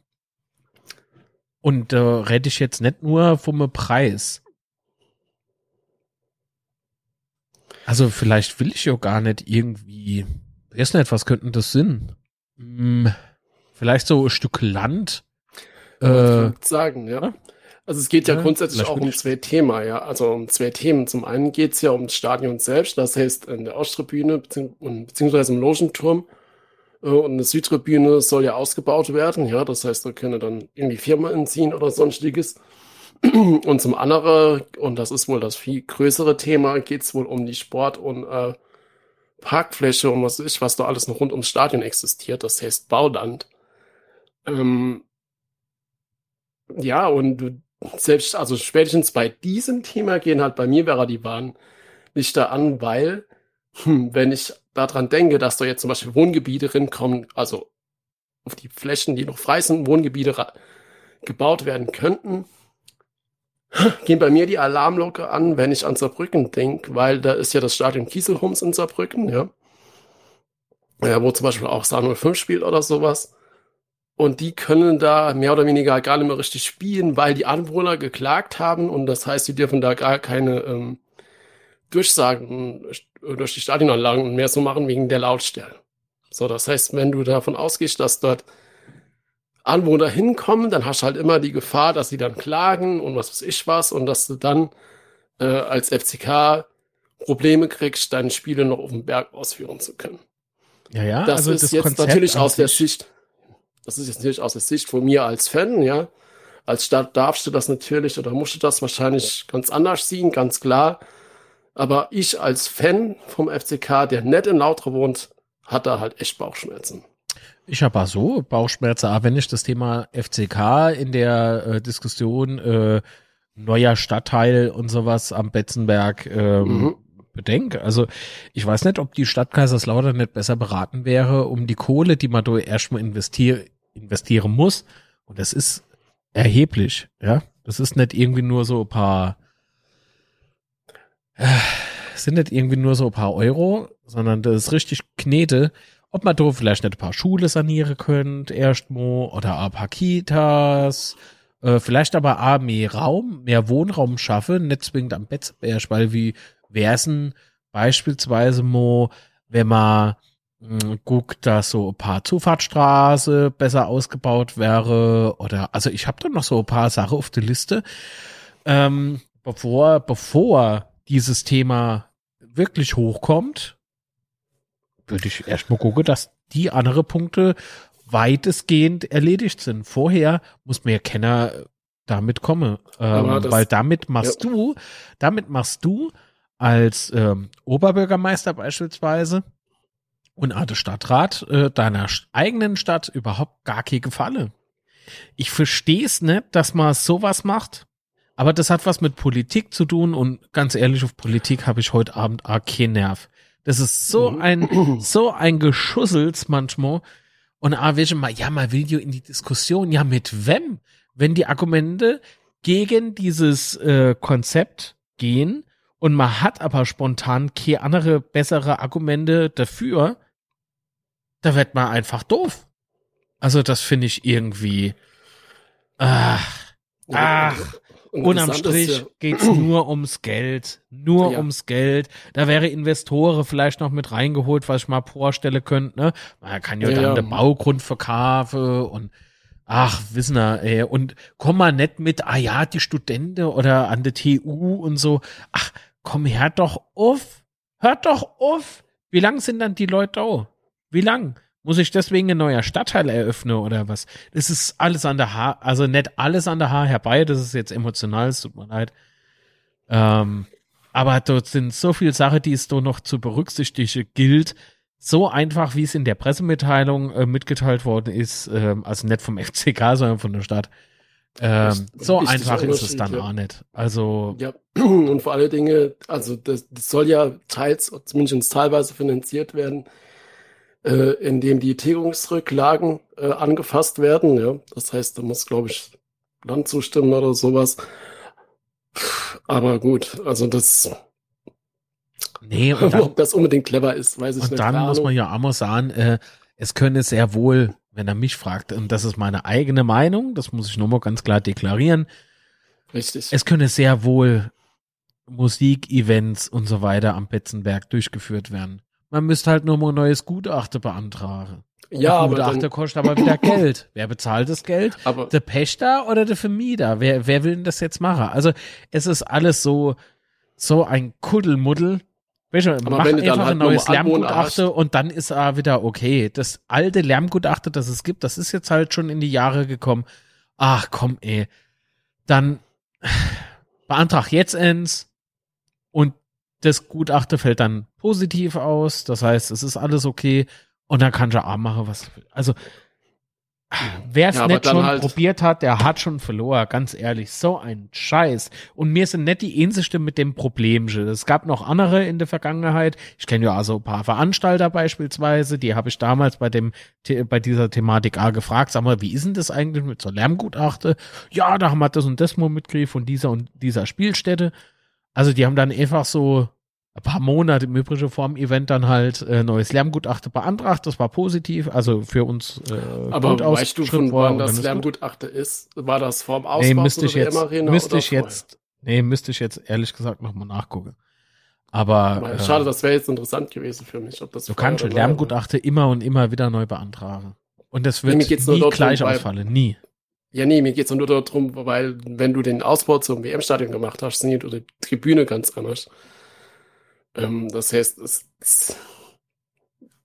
Und da äh, rede ich jetzt nicht nur vom Preis. Also vielleicht will ich ja gar nicht irgendwie, weiß nicht, was könnten das Sinn? Hm, vielleicht so ein Stück Land. Äh, sagen, ja. Also es geht ja, ja grundsätzlich auch um zwei Themen, ja. Also um zwei Themen. Zum einen geht es ja um das Stadion selbst, das heißt in der Osttribüne beziehungsweise im Logenturm. Äh, und eine Südtribüne soll ja ausgebaut werden, ja. Das heißt, da können dann irgendwie Firmen entziehen oder sonstiges. [CLEARS THROAT] Und zum anderen, und das ist wohl das viel größere Thema, geht es wohl um die Sport- und äh, Parkfläche und was ist, was da alles noch rund ums Stadion existiert. Das heißt Bauland. Ähm, ja, und selbst, also spätestens bei diesem Thema gehen halt bei mir wäre die Warnlichter an, weil, hm, wenn ich daran denke, dass da jetzt zum Beispiel Wohngebiete rinkommen, also auf die Flächen, die noch frei sind, Wohngebiete gebaut werden könnten, gehen bei mir die Alarmlocke an, wenn ich an Saarbrücken denke, weil da ist ja das Stadion Kieselhums in Saarbrücken, ja. ja wo zum Beispiel auch Saar 05 spielt oder sowas. Und die können da mehr oder weniger gar nicht mehr richtig spielen, weil die Anwohner geklagt haben und das heißt, die dürfen da gar keine ähm, Durchsagen durch die Stadionanlagen mehr so machen wegen der Lautstärke. So, das heißt, wenn du davon ausgehst, dass dort Anwohner hinkommen, dann hast du halt immer die Gefahr, dass sie dann klagen und was weiß ich was und dass du dann äh, als FCK Probleme kriegst, deine Spiele noch auf dem Berg ausführen zu können. Ja, ja. Das also ist das jetzt Konzept natürlich aus der sich- Sicht, das ist jetzt natürlich aus der Sicht von mir als Fan, ja. Als Stadt darfst du das natürlich oder musst du das wahrscheinlich ganz anders sehen, ganz klar. Aber ich als Fan vom FCK, der nicht in Lautre wohnt, hat da halt echt Bauchschmerzen. Ich habe auch so Bauchschmerzen, aber wenn ich das Thema FCK in der äh, Diskussion äh, neuer Stadtteil und sowas am Betzenberg ähm, Mhm. bedenke, also ich weiß nicht, ob die Stadt Kaiserslautern nicht besser beraten wäre, um die Kohle, die man da erstmal investier investieren muss, und das ist erheblich, ja, das ist nicht irgendwie nur so ein paar äh, sind nicht irgendwie nur so ein paar Euro, sondern das ist richtig Knete, ob man da vielleicht nicht ein paar Schule sanieren könnt, erstmal, oder ein paar Kitas, äh, vielleicht aber auch mehr Raum, mehr Wohnraum schaffen, nicht zwingend am Betzberg, weil wie wär's beispielsweise mo, wenn man guckt, dass so ein paar Zufahrtsstraße besser ausgebaut wäre, oder, also ich habe da noch so ein paar Sachen auf der Liste, ähm, bevor, bevor dieses Thema wirklich hochkommt, würde ich erstmal gucken, dass die andere Punkte weitestgehend erledigt sind. Vorher muss ja Kenner damit kommen, ähm, das- weil damit machst du, damit machst du als ähm, Oberbürgermeister beispielsweise und Arte Stadtrat äh, deiner eigenen Stadt überhaupt gar keine Gefalle. Ich verstehe es nicht, dass man sowas macht, aber das hat was mit Politik zu tun und ganz ehrlich, auf Politik habe ich heute Abend auch keinen Nerv. Das ist so Mhm. ein, [CLEARS THROAT] so ein Geschussels manchmal. Und ah, welche mal, ja, man will in die Diskussion, ja, mit wem? Wenn die Argumente gegen dieses äh, Konzept gehen und man hat aber spontan keine andere, bessere Argumente dafür, da wird man einfach doof. Also das finde ich irgendwie, ach, Ach, Und ist Strich ja- geht's nur ums Geld. Nur Ja. ums Geld. Da wäre Investoren vielleicht noch mit reingeholt, was ich mal vorstellen könnte. Ne? Man kann ja, Ja, dann den Baugrund verkaufen und ach, wissen wir, ey. Und komm mal nicht mit, ah ja, die Studenten oder an der TU und so. Ach, komm, hört doch auf. Hört doch auf. Wie lang sind dann die Leute da? Wie lang? Muss ich deswegen ein neuer Stadtteil eröffnen oder was? Das ist alles an der Haar, also nicht alles an der Haar herbei, das ist jetzt emotional, es tut mir leid. Ähm, aber dort sind so viele Sachen, die es da noch zu berücksichtigen gilt. So einfach, wie es in der Pressemitteilung äh, mitgeteilt worden ist, ähm, also nicht vom [LAUGHS] FCK, sondern von der Stadt. Ähm, ist so wichtiger einfach ist es dann ja. auch nicht. Also, Ja, [CLEARS THROAT] und vor alle Dinge, also das, das soll ja teils, zumindest teilweise finanziert werden, äh, indem die Tilgungsrücklagen äh, angefasst werden. Ja, das heißt, da muss, glaube ich, Land zustimmen oder sowas. Aber gut, also das, nee, und [LAUGHS] dann, ob das unbedingt clever ist, weiß ich Und nicht. dann Keine muss man ja auch mal sagen, äh, es könne sehr wohl, wenn er mich fragt, und das ist meine eigene Meinung, das muss ich nur mal ganz klar deklarieren, Richtig. es könne sehr wohl Musikevents und so weiter am Betzenberg durchgeführt werden. Man müsste halt nur mal ein neues Gutachten beantragen. ja, aber Gutachter dann, kostet aber wieder [COUGHS] Geld. Wer bezahlt das Geld? aber Der Pächter oder der Vermieter? Wer, wer will denn das jetzt machen? Also es ist alles so, so ein Kuddelmuddel. Weißt du, mach wenn einfach halt ein neues Lärmgutachten und dann ist er wieder okay. Das alte Lärmgutachten, das es gibt, das ist jetzt halt schon in die Jahre gekommen. Ach komm, ey. Dann [SIGHS] beantrag jetzt eins und das Gutachten fällt dann positiv aus. Das heißt, es ist alles okay und dann kann auch machen, was er will. Also Wer es Ja, nicht schon halt- probiert hat, der hat schon verloren, ganz ehrlich. So ein Scheiß. Und mir sind nicht die Einzige mit dem Problemchen. Es gab noch andere in der Vergangenheit. Ich kenne ja also ein paar Veranstalter beispielsweise, die habe ich damals bei dem bei dieser Thematik A gefragt, sag mal, wie ist denn das eigentlich mit so Lärmgutachte? Ja, da haben wir das und das mal mitgekriegt von dieser und dieser Spielstätte. Also die haben dann einfach so ein paar Monate im Übrigen vor dem Event dann halt äh, neues Lärmgutachten beantragt. Das war positiv, also für uns äh, aber gut weißt du, worden wann das ist gut. Lärmgutachte ist? War das vorm Ausbau Nee, müsste ich jetzt, müsste ich jetzt, nee, müsste ich jetzt ehrlich gesagt nochmal nachgucken. Aber äh, Schade, das wäre jetzt interessant gewesen für mich. Ob das du kannst schon. Lärmgutachten immer und immer wieder neu beantragen. Und das wird nie gleich ausfallen. Nie. Ja, nee, mir geht's nur darum, weil wenn du den Ausbau zum WM-Stadion gemacht hast, sind die Tribüne ganz anders. Ähm, das heißt, das,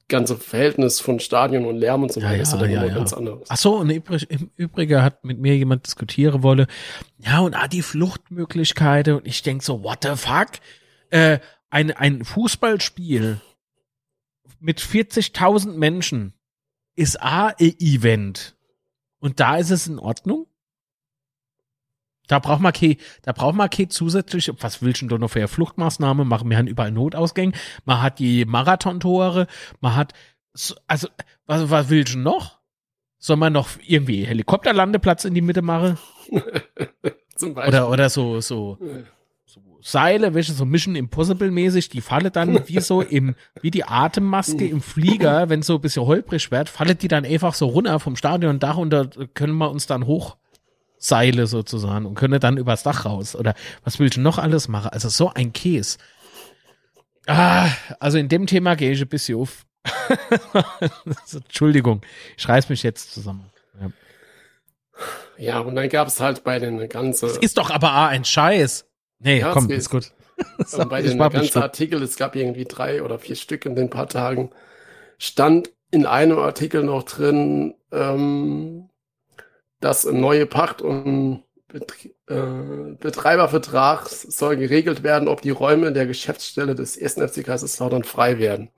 ganze Verhältnis von Stadion und Lärm und so weiter ja, ist ja dann ja, immer ja. ganz anders. Ach so, und übrig, im Übrigen hat mit mir jemand diskutieren wolle. Ja, und ah, die Fluchtmöglichkeiten. Und ich denk so, what the fuck? Äh, ein, ein Fußballspiel mit 40.000 Menschen ist A, ein Event. Und da ist es in Ordnung? Da braucht man kein, da braucht man kein zusätzlich, was willst du denn noch für eine Fluchtmaßnahme machen? Wir haben überall Notausgänge. Man hat die Marathontore, man hat, so- also, was, was willst du noch? Soll man noch irgendwie Helikopterlandeplatz in die Mitte machen? [LAUGHS] Zum Beispiel. Oder, oder so, so, so Seile, welche so Mission Impossible mäßig, die fallen dann [LAUGHS] wie so im, wie die Atemmaske im Flieger, wenn so ein bisschen holprig wird, fallen die dann einfach so runter vom Stadiondach und da können wir uns dann hoch Seile sozusagen und können dann übers Dach raus. Oder was willst du noch alles machen? Also so ein Käse. Ah, also in dem Thema gehe ich ein bisschen auf. [LAUGHS] Entschuldigung, ich reiß mich jetzt zusammen. Ja. Ja, und dann gab es halt bei den ganzen, Das ist doch aber auch ein Scheiß. Nee, Ja, komm, ist gut. [LAUGHS] äh, bei war ganzen. Artikel, es gab irgendwie drei oder vier Stück in den paar Tagen, stand in einem Artikel noch drin, ähm, dass neue Pacht und Betrie äh, Betreibervertrag soll geregelt werden, ob die Räume der Geschäftsstelle des 1. FC Kaiserslautern frei werden.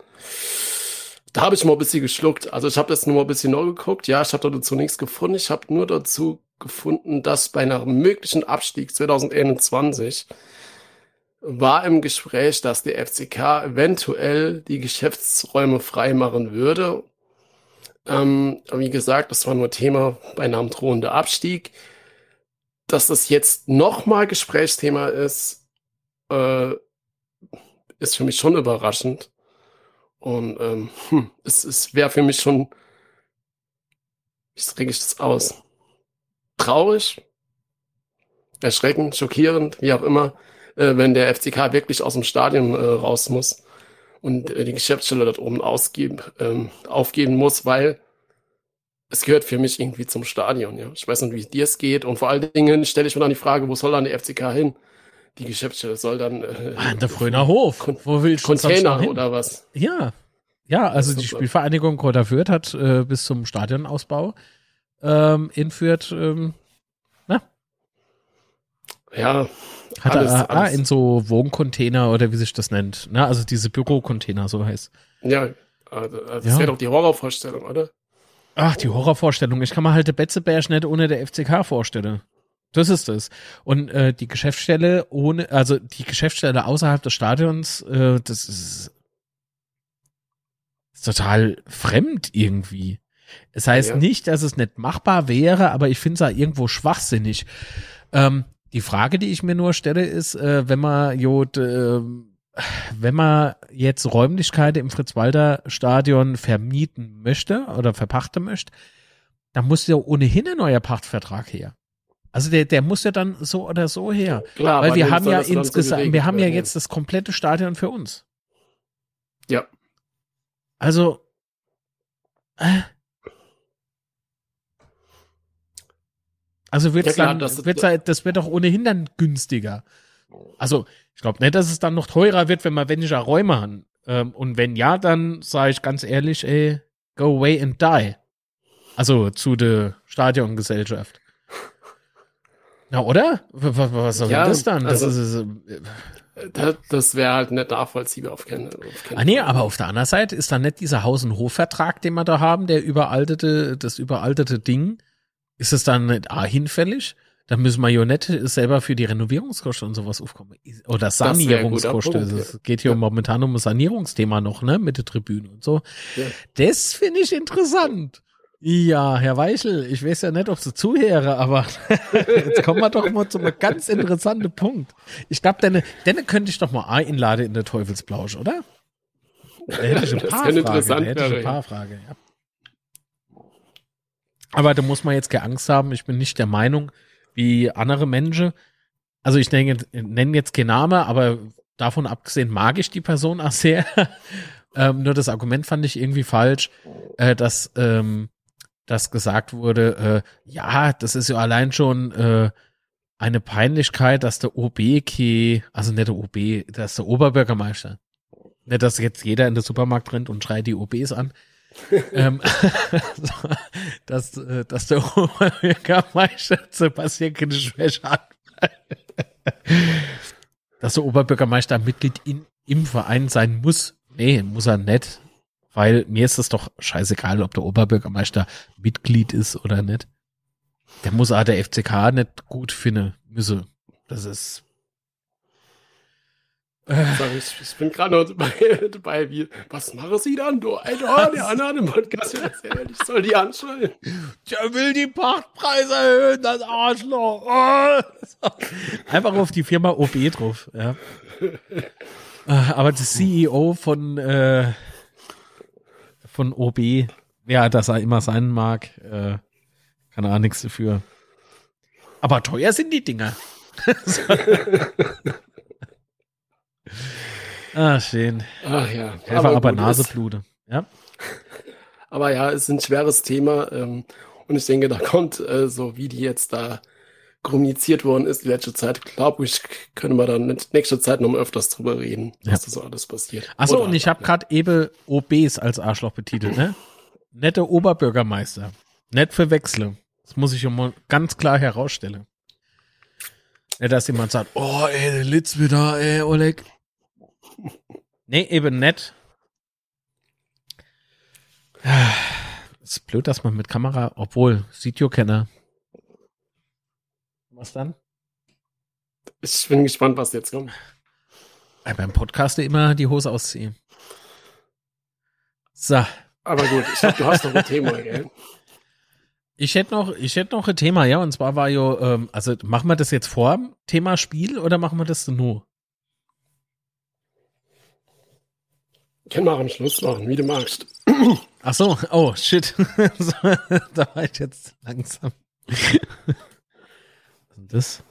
Da habe ich mal ein bisschen geschluckt. Also ich habe das nur mal ein bisschen neu geguckt. Ja, ich habe dazu nichts gefunden. Ich habe nur dazu gefunden, dass bei einem möglichen Abstieg 2021 war im Gespräch, dass der FCK eventuell die Geschäftsräume freimachen würde. Ähm, wie gesagt, das war nur Thema bei einem drohenden Abstieg. Dass das jetzt nochmal Gesprächsthema ist, äh, ist für mich schon überraschend. Und ähm, hm, es, es wäre für mich schon, wie drücke ich das aus? Traurig, erschreckend, schockierend, wie auch immer, äh, wenn der FCK wirklich aus dem Stadion äh, raus muss und äh, die Geschäftsstelle dort oben ausgeben, ähm, aufgeben muss, weil es gehört für mich irgendwie zum Stadion. Ja. Ich weiß nicht, wie dir es geht. Und vor allen Dingen stelle ich mir dann die Frage, wo soll dann der FCK hin? Die Geschäftsstelle soll dann äh, Ah, der Fröner Hof. Kon- Wo willst du Container hin? oder was? Ja. Ja, also die. Spielvereinigung Kräuter Fürth hat äh, bis zum Stadionausbau ähm, in Fürth ähm, Ja, hat Alles, er alles. in so Wohncontainer oder wie sich das nennt. Ne? Also diese Bürocontainer, so heißt. ja, also, also das Ja. wäre doch die Horrorvorstellung, oder? Ach, die Horrorvorstellung. Ich kann mir halt der Betzeberg nicht ohne der FCK vorstellen. Das ist es. Und äh, die Geschäftsstelle ohne, also die Geschäftsstelle außerhalb des Stadions, äh, das ist, ist total fremd irgendwie. Es heißt Ja. nicht, dass es nicht machbar wäre, aber ich finde es auch irgendwo schwachsinnig. Ähm, die Frage, die ich mir nur stelle, ist, äh, wenn man Jod, äh, wenn man jetzt Räumlichkeiten im Fritz-Walter-Stadion vermieten möchte oder verpachten möchte, dann muss ja ohnehin ein neuer Pachtvertrag her. Also der, der muss ja dann so oder so her. Klar, Weil wir haben ja insgesamt, wir haben ja jetzt das komplette Stadion für uns. Ja. Also, äh, also wird's Ja, klar, dann, das- wird's halt, das wird doch ohnehin dann günstiger. Also, ich glaube nicht, dass es dann noch teurer wird, wenn wir weniger Räume haben. Ähm, und wenn ja, dann sage ich ganz ehrlich, ey, go away and die. Also zu der Stadiongesellschaft. Na, oder? W- w- Was soll Ja, das dann? Das also- ist, äh, Das, das wäre halt nicht nachvollziehbar auf keinen, Ah nee, Fall. aber auf der anderen Seite ist dann nicht dieser Haus- und Hofvertrag, den wir da haben, der überaltete, das überaltete Ding. Ist es dann nicht A hinfällig? Dann müssen nicht selber für die Renovierungskosten und sowas aufkommen. Oder Sanierungskosten. Es geht hier Ja. momentan um ein Sanierungsthema noch, ne, mit der Tribüne und so. Ja. Das finde ich interessant. Ja, Herr Weichel, ich weiß ja nicht, ob Sie zuhören, aber [LAUGHS] jetzt kommen wir doch mal zu einem ganz interessanten Punkt. Ich glaube, denne, denne könnte ich doch mal einladen in der Teufelsblausch, oder? Da hätte ich ein paar Fragen. Da hätte ich ein paar Fragen, ja. Aber da muss man jetzt keine Angst haben. Ich bin nicht der Meinung, wie andere Menschen. Also ich nenne, nenne jetzt keinen Namen, aber davon abgesehen mag ich die Person auch sehr. [LAUGHS] ähm, nur das Argument fand ich irgendwie falsch, äh, dass ähm, dass gesagt wurde, äh, ja, das ist ja allein schon äh, eine Peinlichkeit, dass der OB, also nicht der OB, dass der Oberbürgermeister, nicht, dass jetzt jeder in den Supermarkt rennt und schreit die OBs an, [LAUGHS] ähm, [LAUGHS] dass, äh, dass der Oberbürgermeister Sebastian Kindeschwäche hat. [LAUGHS] dass der Oberbürgermeister Mitglied in, im Verein sein muss. Nee, muss er nicht. Weil mir ist es doch scheißegal, ob der Oberbürgermeister Mitglied ist oder nicht. Der muss auch der FCK nicht gut finden müsse. Das ist ich, ich bin gerade noch dabei, [LAUGHS] dabei, wie, was machen Sie dann, du Alter? [LAUGHS] Der andere im Podcast ich soll die anschreien. Der will die Pachtpreise erhöhen, das Arschloch. Oh. [LAUGHS] Einfach auf die Firma OB drauf, ja. Aber der CEO von, äh, von OB, ja, dass er immer sein mag, äh, kann er auch nichts dafür. Aber teuer sind die Dinger. Ah, schön. Ach ja. Helfer aber, aber Naseblute. Ja. Aber ja, es ist ein schweres Thema. Ähm, und ich denke, da kommt, äh, so wie die jetzt da kommuniziert worden ist die letzte Zeit, glaube ich, können wir dann in nächster Zeit noch mal öfters drüber reden, ja. was da so alles passiert. Achso, und ich habe gerade eben OBs als Arschloch betitelt, ne? Nette Oberbürgermeister. Nett verwechseln. Das muss ich immer ganz klar herausstellen. Ja, dass jemand sagt, oh, ey, der Litz wieder, ey, Oleg. Nee, eben nett. Ist blöd, dass man mit Kamera, obwohl, sieht jo keiner. Was dann? Ich bin gespannt, was jetzt kommt. Ja, beim Podcast immer die Hose ausziehen. So. Aber gut, ich glaube, du hast noch ein Thema, gell? Ich hätte noch, ich hätte noch ein Thema, ja, und zwar war ja, ähm, also machen wir das jetzt vor dem Thema Spiel oder machen wir das nur? Können wir am Schluss machen, wie du magst. Ach so, oh shit. [LAUGHS] da war ich jetzt langsam. das?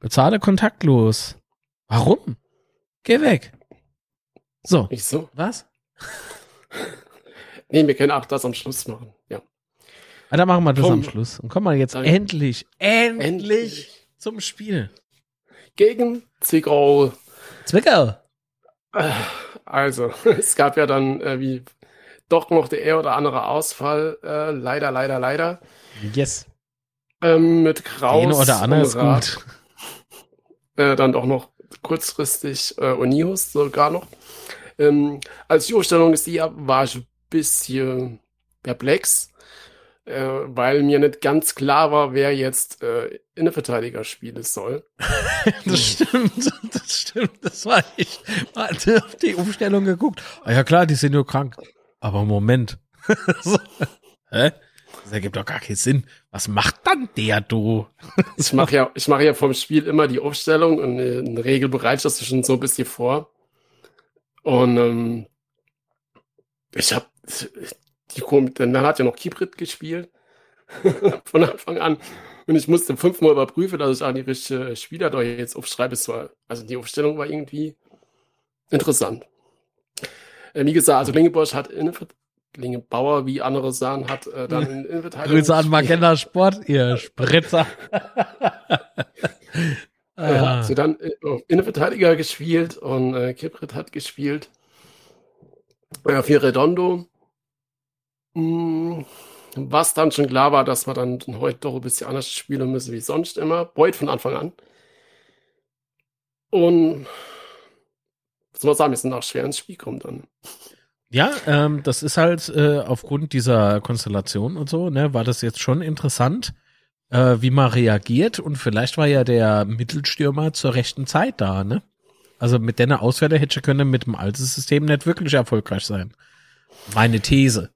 Bezahle kontaktlos. Warum? Geh weg. So. Ich so. Was? nee, wir können auch das am Schluss machen. Ja. Ah, dann machen wir das Komm. am Schluss. Und kommen wir jetzt endlich, endlich, endlich zum Spiel. Gegen Zwickau. Zwickau. Also, [LAUGHS] es gab ja dann äh, wie doch noch der eher oder andere Ausfall. Äh, leider, leider, leider. Yes. Ähm, mit Kraus. Eine oder andere ist gut. [LAUGHS] Äh, dann doch noch kurzfristig äh, Onius sogar noch. Ähm, als die Umstellung ist, die war ich ein bisschen perplex äh, weil mir nicht ganz klar war, wer jetzt äh, Innenverteidiger spielen soll. [LAUGHS] das stimmt, [LAUGHS] das stimmt. Das war ich. Hatte auf die Umstellung geguckt. Ah, ja klar, die sind nur krank. Aber Moment. [LAUGHS] so. Hä? Das ergibt doch gar keinen Sinn. Was macht dann der, du? ich mache ja, ich mache ja vom Spiel immer die Aufstellung und äh, in der Regel bereite ich das schon so ein bisschen vor. Und ähm, ich habe die dann hat ja noch Kibrit gespielt [LAUGHS] von Anfang an. Und ich musste fünfmal überprüfen, dass ich auch die richtige Spieler da jetzt aufschreibe. also die Aufstellung war irgendwie interessant. Äh, wie gesagt, also Lingebosch hat Lingebauer, wie andere sagen, hat äh, dann in Innenverteidigung. Grüße an Magenta Sport, ihr Spritzer. er hat sie dann äh, Innenverteidiger gespielt und äh, Kiprit hat gespielt. Äh, für Redondo. Mm, was dann schon klar war, dass wir dann heute doch ein bisschen anders spielen müssen wie sonst immer. Beut von Anfang an. Und was soll man sagen, wir sind auch schwer ins Spiel kommen dann. Ja, ähm, das ist halt äh, aufgrund dieser Konstellation und so, ne, war das jetzt schon interessant, äh, wie man reagiert und vielleicht war ja der Mittelstürmer zur rechten Zeit da, ne? Also mit der Auswerte hätte können mit dem alten System nicht wirklich erfolgreich sein. Meine These.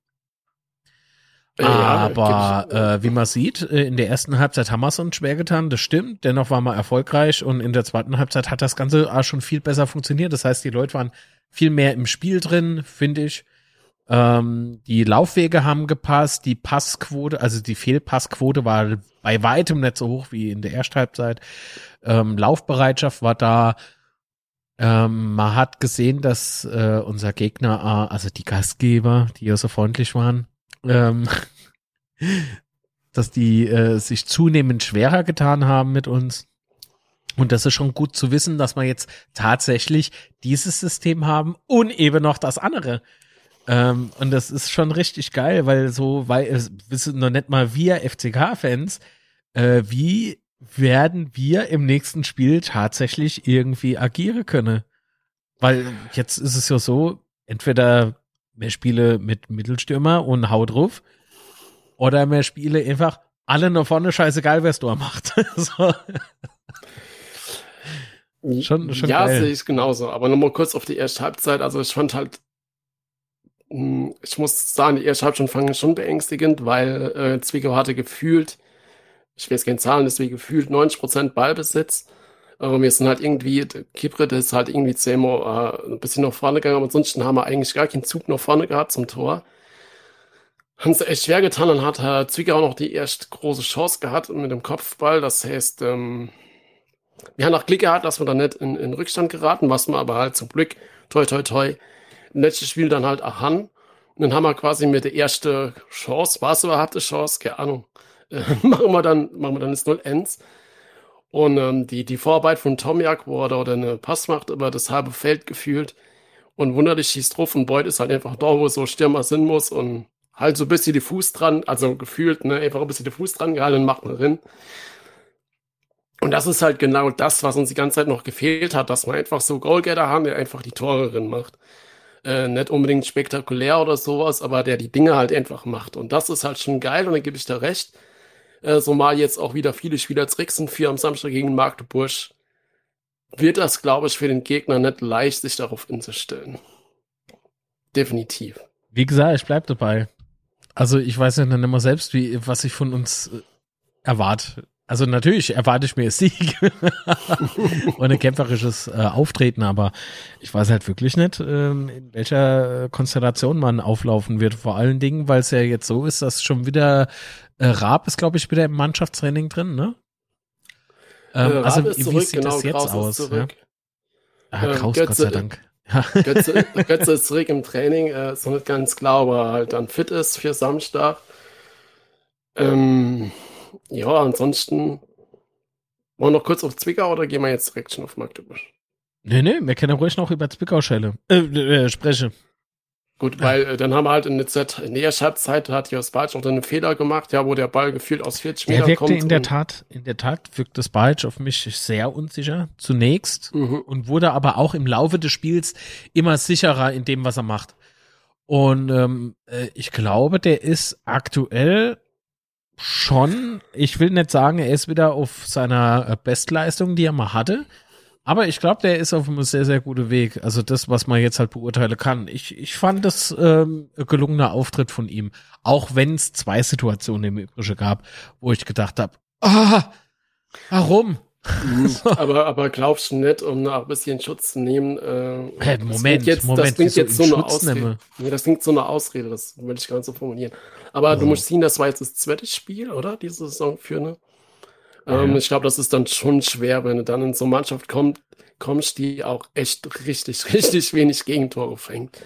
Aber äh, wie man sieht, äh, in der ersten Halbzeit haben wir es uns schwer getan, das stimmt. Dennoch waren wir erfolgreich und in der zweiten Halbzeit hat das Ganze auch schon viel besser funktioniert. Das heißt, die Leute waren viel mehr im Spiel drin, finde ich. Ähm, die Laufwege haben gepasst, die Passquote, also die Fehlpassquote war bei weitem nicht so hoch wie in der ersten Halbzeit. Ähm, Laufbereitschaft war da. Ähm, man hat gesehen, dass äh, unser Gegner, äh, also die Gastgeber, die ja so freundlich waren, ähm, [LAUGHS] dass die äh, sich zunehmend schwerer getan haben mit uns. Und das ist schon gut zu wissen, dass wir jetzt tatsächlich dieses System haben und eben noch das andere. Ähm, und das ist schon richtig geil, weil so, weil es wissen noch nicht mal wir FCK-Fans, äh, wie werden wir im nächsten Spiel tatsächlich irgendwie agieren können. Weil jetzt ist es ja so, entweder mehr Spiele mit Mittelstürmer und Haut drauf, oder mehr Spiele einfach alle nur vorne scheißegal, wer es da macht. [LAUGHS] so. Schon, schon ja, sehe ich genauso. Aber nochmal kurz auf die erste Halbzeit. Also ich fand halt, hm, ich muss sagen, die erste Halbzeit fand schon beängstigend, weil äh, Zwickau hatte gefühlt, ich weiß keine Zahlen, deswegen gefühlt 90% Ballbesitz. Wir sind halt irgendwie, Kiprit ist halt irgendwie zehnmal äh, ein bisschen nach vorne gegangen, aber ansonsten haben wir eigentlich gar keinen Zug nach vorne gehabt zum Tor. Haben es echt schwer getan, dann hat Herr Zwickau noch die erste große Chance gehabt mit dem Kopfball. Das heißt, ähm, wir haben auch Glück gehabt, dass wir da nicht in, in Rückstand geraten, was wir aber halt zum Glück, toi, toi, toi, im letzten Spiel dann halt auch haben. Und dann haben wir quasi mit der ersten Chance, war es überhaupt eine Chance? Keine Ahnung. Äh, [LAUGHS] machen wir dann, machen wir dann das 0-1. Und ähm, die, die Vorarbeit von Tomiak, wo er da eine Pass macht über das halbe Feld gefühlt und wunderlich schießt drauf und Beuth ist halt einfach da, wo so Stürmer sind muss und halt so ein bisschen die Fuß dran, also gefühlt, ne, einfach ein bisschen die Fuß dran gehalten und macht man drin. Und das ist halt genau das, was uns die ganze Zeit noch gefehlt hat, dass wir einfach so Goalgetter haben, der einfach die Tore drin macht. Äh, nicht unbedingt spektakulär oder sowas, aber der die Dinge halt einfach macht. Und das ist halt schon geil und dann gebe ich da recht. Äh, so mal jetzt auch wieder viele Spieler tricksen für am Samstag gegen Magdeburg. Wird das, glaube ich, für den Gegner nicht leicht, sich darauf inzustellen. Definitiv. Wie gesagt, ich bleib dabei. Also ich weiß ja dann immer selbst, wie, was ich von uns äh, erwarte. Also natürlich erwarte ich mir Sieg [LAUGHS] und ein kämpferisches äh, Auftreten, aber ich weiß halt wirklich nicht, ähm, in welcher Konstellation man auflaufen wird. Vor allen Dingen, weil es ja jetzt so ist, dass schon wieder äh, Raab ist, glaube ich, wieder im Mannschaftstraining drin, ne? Ähm, äh, also wie zurück, sieht genau, das jetzt Kraus aus? Ja? Ah, ähm, Kraus, Götze, Gott sei Dank. Götze, [LAUGHS] Götze ist zurück im Training, äh, ist noch nicht ganz klar, ob er halt dann fit ist für Samstag. Ähm, ja, ansonsten wollen wir noch kurz auf Zwickau oder gehen wir jetzt direkt schon auf Magdeburg? Nee, nee, wir können ruhig noch über Zwickau-Schelle äh, äh, sprechen. Gut, weil äh, dann haben wir halt in der, Zeit, in der Halbzeit hat Jos Balc auch einen Fehler gemacht, ja, wo der Ball gefühlt aus 40 Metern kommt. Er wirkte in der Tat, in der Tat wirkt das Balc auf mich sehr unsicher zunächst mhm. und wurde aber auch im Laufe des Spiels immer sicherer in dem, was er macht. Und ähm, äh, ich glaube, der ist aktuell schon, ich will nicht sagen, er ist wieder auf seiner äh, Bestleistung, die er mal hatte. Aber ich glaube, der ist auf einem sehr, sehr guten Weg. Also das, was man jetzt halt beurteilen kann. Ich, ich fand das ähm, gelungener Auftritt von ihm. Auch wenn es zwei Situationen im Übrigen gab, wo ich gedacht habe, ah, warum? Mhm. [LAUGHS] aber, aber glaubst du nicht, um noch ein bisschen Schutz zu nehmen? Äh, hey, Moment, jetzt, Moment, das klingt jetzt so eine Ausrede. Nee, das klingt so eine Ausrede, das will ich gar nicht so formulieren. Aber also. du musst sehen, das war jetzt das zweite Spiel, oder? Diese Saison für eine. Ähm, ja. Ich glaube, das ist dann schon schwer, wenn du dann in so eine Mannschaft komm, kommst, die auch echt richtig, [LAUGHS] richtig wenig Gegentore fängt.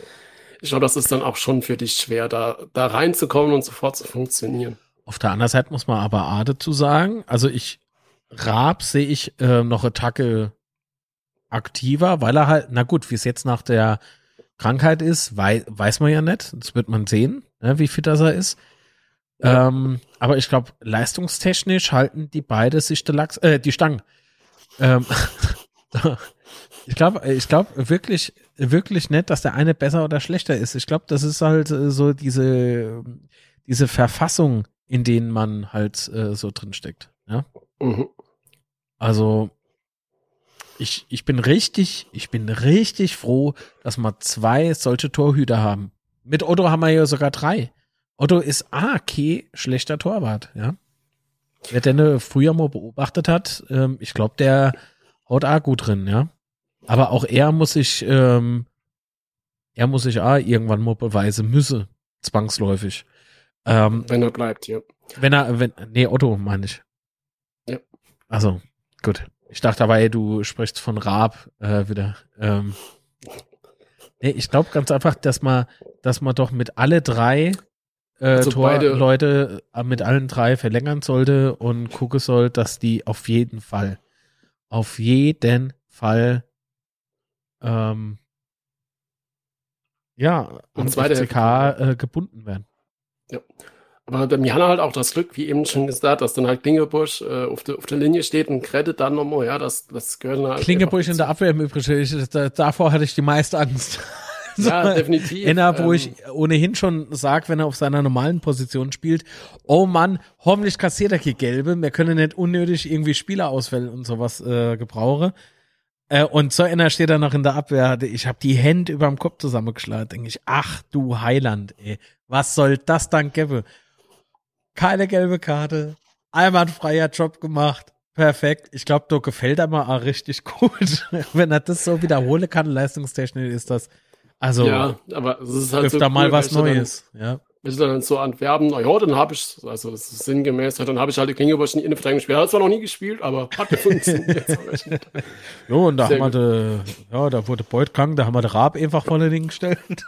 Ich glaube, das ist dann auch schon für dich schwer, da, da reinzukommen und sofort zu funktionieren. Auf der anderen Seite muss man aber A dazu sagen, also ich, Raab sehe ich äh, noch Attacke aktiver, weil er halt, na gut, wie es jetzt nach der Krankheit ist, wei weiß man ja nicht. Das wird man sehen, ne, wie fit das er ist. Ja. Ähm, aber ich glaube, leistungstechnisch halten die beide sich die, Lachs, äh, die Stangen. Ähm, [LAUGHS] ich glaube, ich glaube wirklich, wirklich nett, dass der eine besser oder schlechter ist. Ich glaube, das ist halt äh, so diese, diese Verfassung, in denen man halt äh, so drin steckt. Ja? Mhm. Also, ich, ich bin richtig, ich bin richtig froh, dass wir zwei solche Torhüter haben. Mit Otto haben wir ja sogar drei. Otto ist A, okay, schlechter Torwart, ja. Wer denn früher mal beobachtet hat, ähm, ich glaube, der haut A gut drin, ja. Aber auch er muss sich, ähm, er muss sich A irgendwann mal beweisen müsse, zwangsläufig. Ähm, wenn er bleibt, ja. Wenn er, wenn, nee, Otto meine ich. Ja. Also, gut. Ich dachte aber, ey, du sprichst von Raab äh, wieder. Ähm, nee, ich glaube ganz einfach, dass man, dass man doch mit alle drei äh, Also Tor beide- Leute äh, mit allen drei verlängern sollte und gucken soll, dass die auf jeden Fall, auf jeden Fall, ähm, ja, Und zweite FCK äh, gebunden werden. Aber der Jan hat halt auch das Glück, wie eben schon gesagt, dass dann halt Klingebusch äh, auf, der, auf der Linie steht und Credit dann nochmal, ja, das, das gehört dann halt Klingebusch in der Abwehr im Übrigen, ich, da, davor hatte ich die meiste Angst. [LAUGHS] [LAUGHS] Ja, definitiv. Enna, wo ähm, ich ohnehin schon sag, wenn er auf seiner normalen Position spielt, oh Mann, hoffentlich kassiert er die Gelbe, wir können nicht unnötig irgendwie Spielerausfälle und sowas äh, gebrauchen. Äh, und so Enna steht er noch in der Abwehr. Ich habe die Hände überm Kopf zusammengeschlagen. Denke ich, ach du Heiland, ey, was soll das dann geben? Keine gelbe Karte, einwandfreier Job gemacht. Perfekt. Ich glaube, du gefällt er mal auch richtig [LAUGHS] gut. Wenn er das so wiederholen kann, leistungstechnisch ist das. Also, Ja, aber es ist halt trifft so da mal cool, was Neues. Ja. Dann, wenn ich dann so anwerben, na ja, dann habe ich, also das ist sinngemäß, dann habe ich halt die Klingebusch in die Innenverteidigung gespielt. Hat zwar noch nie gespielt, aber hat funktioniert. [LAUGHS] Jo, und da Sehr haben wir de, ja, da wurde Beuth krank, da haben wir den Raab einfach vor den Ding gestellt. [LAUGHS]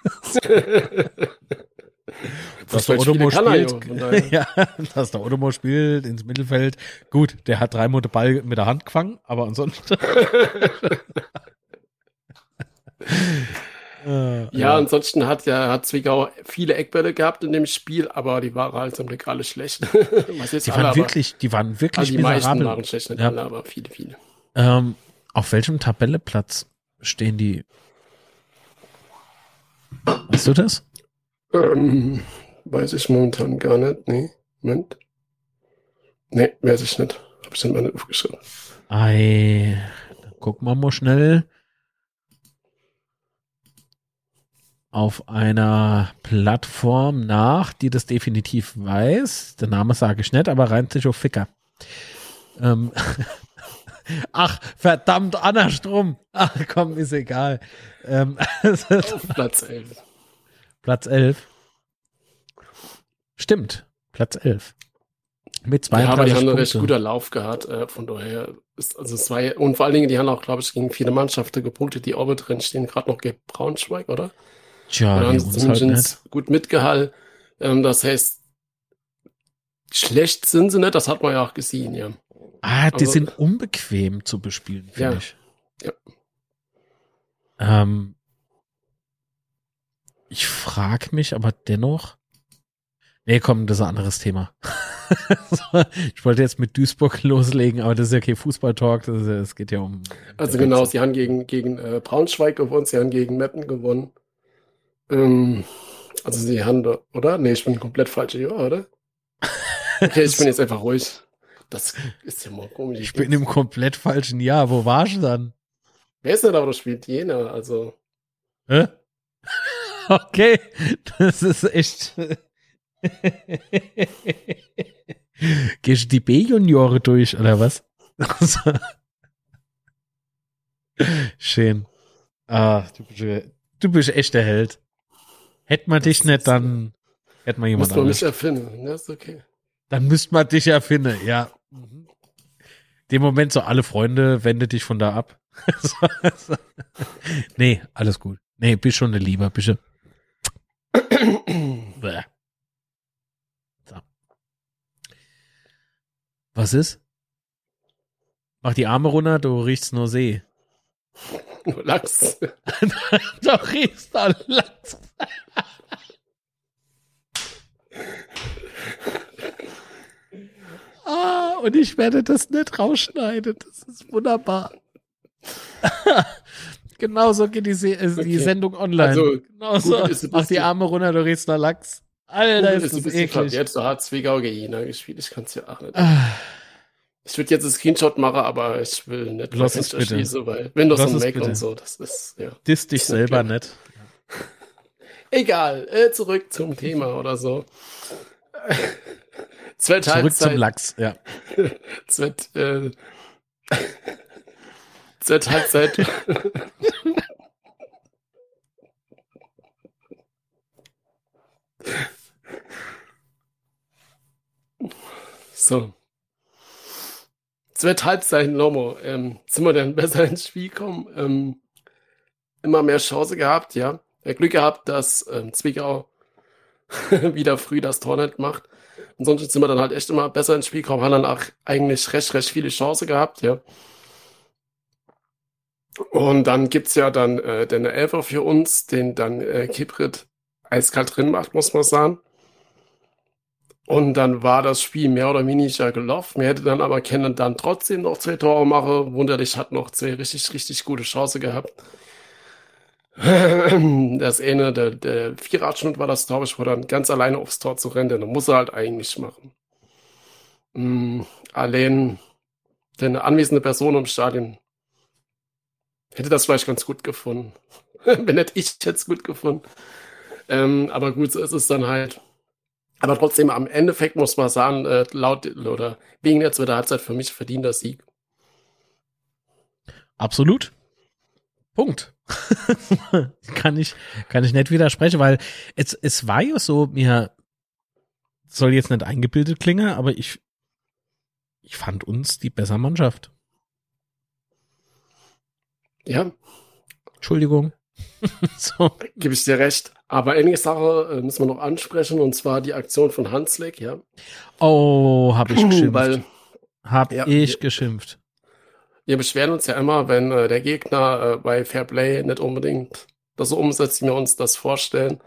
[LAUGHS] dass der Odomo ja, spielt. ja, dass der Odomo spielt ins Mittelfeld. Gut, der hat drei Monate Ball mit der Hand gefangen, aber ansonsten. Äh, Ja, ansonsten hat ja hat Zwickau viele Eckbälle gehabt in dem Spiel, aber die waren halt zum Glück alle schlecht. [LAUGHS] Die alle, waren aber- wirklich, die waren wirklich also die meisten miserabel. waren schlecht, nicht Ja. alle, aber viele, viele. Ähm, auf welchem Tabelleplatz stehen die? Weißt du das? Ähm, weiß ich momentan gar nicht. Nee, Moment. Nee, weiß ich nicht. Hab ich dann mal nicht aufgeschrieben. Ei, dann gucken wir mal schnell. Auf einer Plattform nach, die das definitiv weiß. Der Name sage ich nicht, aber rein auf Ficker. Ähm, [LAUGHS] Ach, verdammt, Anna Strom. Ach komm, ist egal. Ähm, [LAUGHS] Platz 11. Platz 11. Stimmt, Platz 11. Mit Ja, aber 32 die haben einen recht guter Lauf gehabt. Äh, von daher ist, also es war ja, und vor allen Dingen, die haben auch, glaube ich, gegen viele Mannschaften gepunktet, die oben drin stehen, gerade noch gegen Braunschweig, oder? Tja, wie haben halt gut mitgehalten. Ähm, das heißt, schlecht sind sie nicht, das hat man ja auch gesehen, ja. Ah, die Also- sind unbequem zu bespielen, finde Ja. ich. Ja. Ähm, ich frage mich aber dennoch. Nee, komm, das ist ein anderes Thema. [LAUGHS] ich wollte jetzt mit Duisburg [LAUGHS] loslegen, aber das ist ja kein Fußball-Talk, es geht ja um. Also genau, sie haben gegen, gegen äh, Braunschweig gewonnen, sie haben gegen Meppen gewonnen. Ähm, also sie haben, da- oder? Nee, ich bin komplett falsch, oder? Okay, ich bin jetzt einfach ruhig. Das ist ja mal komisch. Ich bin im komplett falschen Jahr. Wo warst du dann? Wer ist denn da, aber das spielt Jena, also. Hä? [LAUGHS] Okay, das ist echt. [LAUGHS] Gehst du die B-Juniore durch, oder was? [LAUGHS] Schön. Ah, du bist, du bist echt der Held. Hätte man dich Das nicht, dann hätte man jemand Muss man nicht erfinden, ne? Ist okay. Dann müsste man dich erfinden, ja. Dem Moment so alle Freunde, wende dich von da ab. [LAUGHS] Nee, alles gut. Nee, bist schon eine Liebe, bitte. [COUGHS] Bäh. So. Was ist? Mach die Arme runter, du riechst nur See. [LAUGHS] Nur Lachs. [LAUGHS] du riechst doch Lachs. Ah, und ich werde das nicht rausschneiden. Das ist wunderbar. [LAUGHS] Genauso geht die, Se äh, die Okay. Sendung online. Also, ein Mach die Arme runter, du riechst nach Lachs. Alter, ist ist das eklig. verwirrt. So hat Zwickau gegen Jena gespielt. Ich kann es ja auch nicht. Ah, Ich würde jetzt einen Screenshot machen, aber ich will nicht Lass es bitte. weil Windows Lass und Mac bitte. und so, das ist, ja. diss dich selber nicht. Egal, äh, zurück zum Thema oder so. [LAUGHS] Zurück zum Halbzeit, Lachs, ja. [LAUGHS] Zweit, äh, zweite Halbzeit. [LAUGHS] so. Zweite Halbzeit, Lomo. Ähm, sind wir dann besser ins Spiel gekommen? Ähm, immer mehr Chance gehabt, ja. Äh, Glück gehabt, dass ähm, Zwickau [LAUGHS] wieder früh das Tor nicht macht. Ansonsten sind wir dann halt echt immer besser ins Spiel gekommen, haben dann auch eigentlich recht, recht viele Chancen gehabt, ja. Und dann gibt's ja dann äh, den Elfer für uns, den dann äh, Kiprit eiskalt drin macht, muss man sagen. Und dann war das Spiel mehr oder weniger gelaufen. Wir hätten dann aber kennen dann trotzdem noch zwei Tore machen. Wunderlich hat noch zwei richtig, richtig gute Chancen gehabt. Das eine, der, der Vierradschnitt war das Tor, ich war dann ganz alleine aufs Tor zu rennen, dann muss er halt eigentlich machen. Mm, allein eine anwesende Person im Stadion hätte das vielleicht ganz gut gefunden. [LAUGHS] Wenn nicht ich, es gut gefunden. Ähm, aber gut, so ist es dann halt. Aber trotzdem, am Endeffekt muss man sagen, äh, laut oder wegen der zweiten Halbzeit für mich verdient der Sieg. Absolut. Punkt. [LAUGHS] kann ich, kann ich nicht widersprechen, weil es, es war ja so, mir soll jetzt nicht eingebildet klingen, aber ich, ich fand uns die bessere Mannschaft. Ja. Entschuldigung. [LAUGHS] so. Gebe ich dir recht. Aber einige Sache äh, müssen wir noch ansprechen, und zwar die Aktion von Hanslick, ja. Oh, habe ich geschimpft. Weil, hab ja, ich geschimpft. Wir beschweren uns ja immer, wenn äh, der Gegner äh, bei Fairplay nicht unbedingt das so umsetzt, wie wir uns das vorstellen.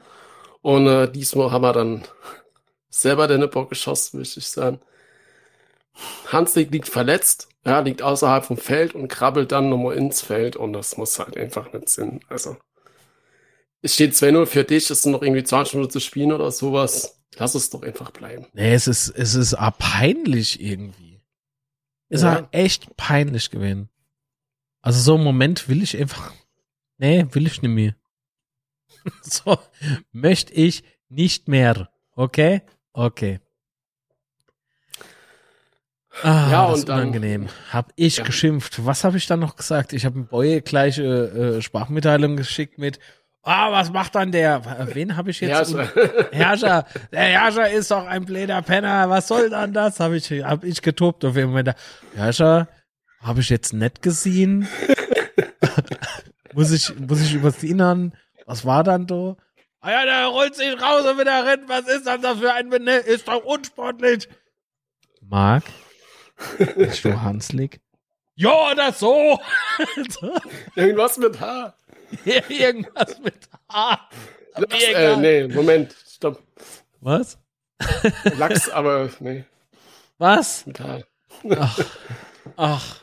Und äh, diesmal haben wir dann selber den Bock geschossen, möchte ich sagen. Hanslick liegt verletzt, ja, liegt außerhalb vom Feld und krabbelt dann nochmal ins Feld und das muss halt einfach nicht Sinn. Also, es steht 2-0 für dich, es sind noch irgendwie 20 Minuten zu spielen oder sowas. Lass es doch einfach bleiben. Nee, es ist, es ist peinlich irgendwie. Es ja. war echt peinlich gewesen. Also so einen Moment will ich einfach, nee, will ich nicht mehr. [LAUGHS] so, möchte ich nicht mehr. Okay? Okay. Ah, ja, das und ist unangenehm. Dann, hab ich ja. geschimpft. Was habe ich dann noch gesagt? Ich habe ein Boy gleiche äh, Sprachmitteilung geschickt mit Ah, was macht dann der? Wen habe ich jetzt? Herrscher. [LAUGHS] Herrscher. Der Herrscher ist doch ein blöder Penner. Was soll dann das? Habe ich, hab ich getobt auf jeden Moment. Herrscher, habe ich jetzt nett gesehen? [LAUGHS] muss ich, muss ich übers erinnern? Was war dann da? Ah ja, der rollt sich raus und wieder rennt. Was ist das da für ein Bene? Ist doch unsportlich. Marc? Bist du Hanslik? [LAUGHS] Ja, das so. Irgendwas mit H. [LAUGHS] Irgendwas mit H. Lachs, äh, nee, Moment, stopp. Was? Lachs, [LAUGHS] aber nee. Was? Mit H. Ach. Ach.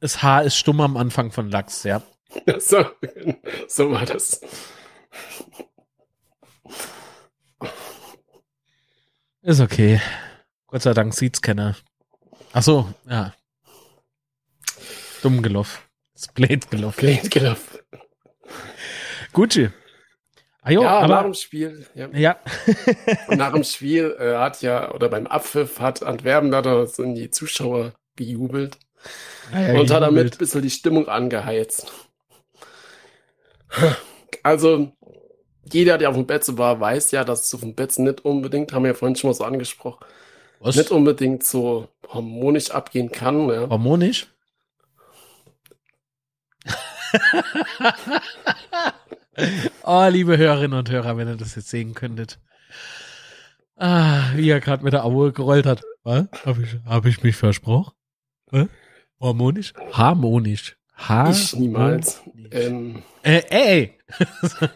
Das H ist stumm am Anfang von Lachs, ja. [LAUGHS] So, so war das. Ist okay. Gott sei Dank sieht's keiner. Ach so, ja. Dumm gelaufen. Das Blade gelaufen. Blade gelaufen. Gucci. Ah, jo, ja, aber nach dem Spiel. Ja. ja. [LAUGHS] nach dem Spiel äh, hat ja, oder beim Abpfiff hat Antwerpen da sind die Zuschauer gejubelt. Ah, ja, und gejubelt. hat damit ein bisschen die Stimmung angeheizt. Also, jeder, der auf dem Bett war, weiß ja, dass es auf dem Bett nicht unbedingt, haben wir ja vorhin schon mal so angesprochen, Was? nicht unbedingt so harmonisch abgehen kann. Ja. Harmonisch? [LAUGHS] oh, liebe Hörerinnen und Hörer, wenn ihr das jetzt sehen könntet. Ah, wie er gerade mit der Aue gerollt hat. Was? Hab ich, hab ich mich versprochen? Was? Harmonisch? Harmonisch. Ha ich niemals. Ähm, äh, ey! [LAUGHS]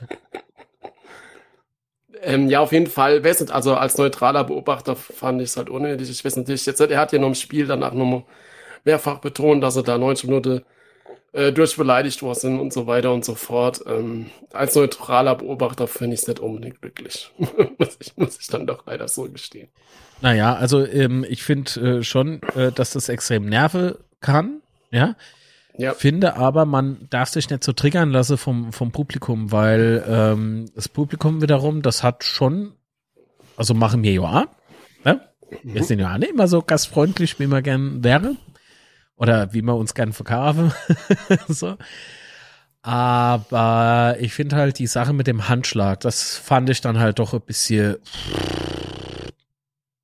ähm, ja, auf jeden Fall. Also als neutraler Beobachter fand ich es halt unnötig. Ich weiß natürlich jetzt, er hat ja noch im Spiel danach nochmal mehrfach betont, dass er da 90 Minuten äh, durchbeleidigt worden sind und so weiter und so fort. Ähm, als neutraler Beobachter finde ich es nicht unbedingt glücklich. [LAUGHS] muss, ich, muss ich dann doch leider so gestehen. Naja, also ähm, ich finde äh, schon, äh, dass das extrem nerven kann, ja. Ja. Finde aber, man darf sich nicht so triggern lassen vom, vom Publikum, weil ähm, das Publikum wiederum, das hat schon, also machen wir ja, ne? Wir mhm. sind ja nicht immer so gastfreundlich, wie man gern wäre. Oder wie man uns gern verkaufen. [LAUGHS] so. Aber ich finde halt die Sache mit dem Handschlag, das fand ich dann halt doch ein bisschen.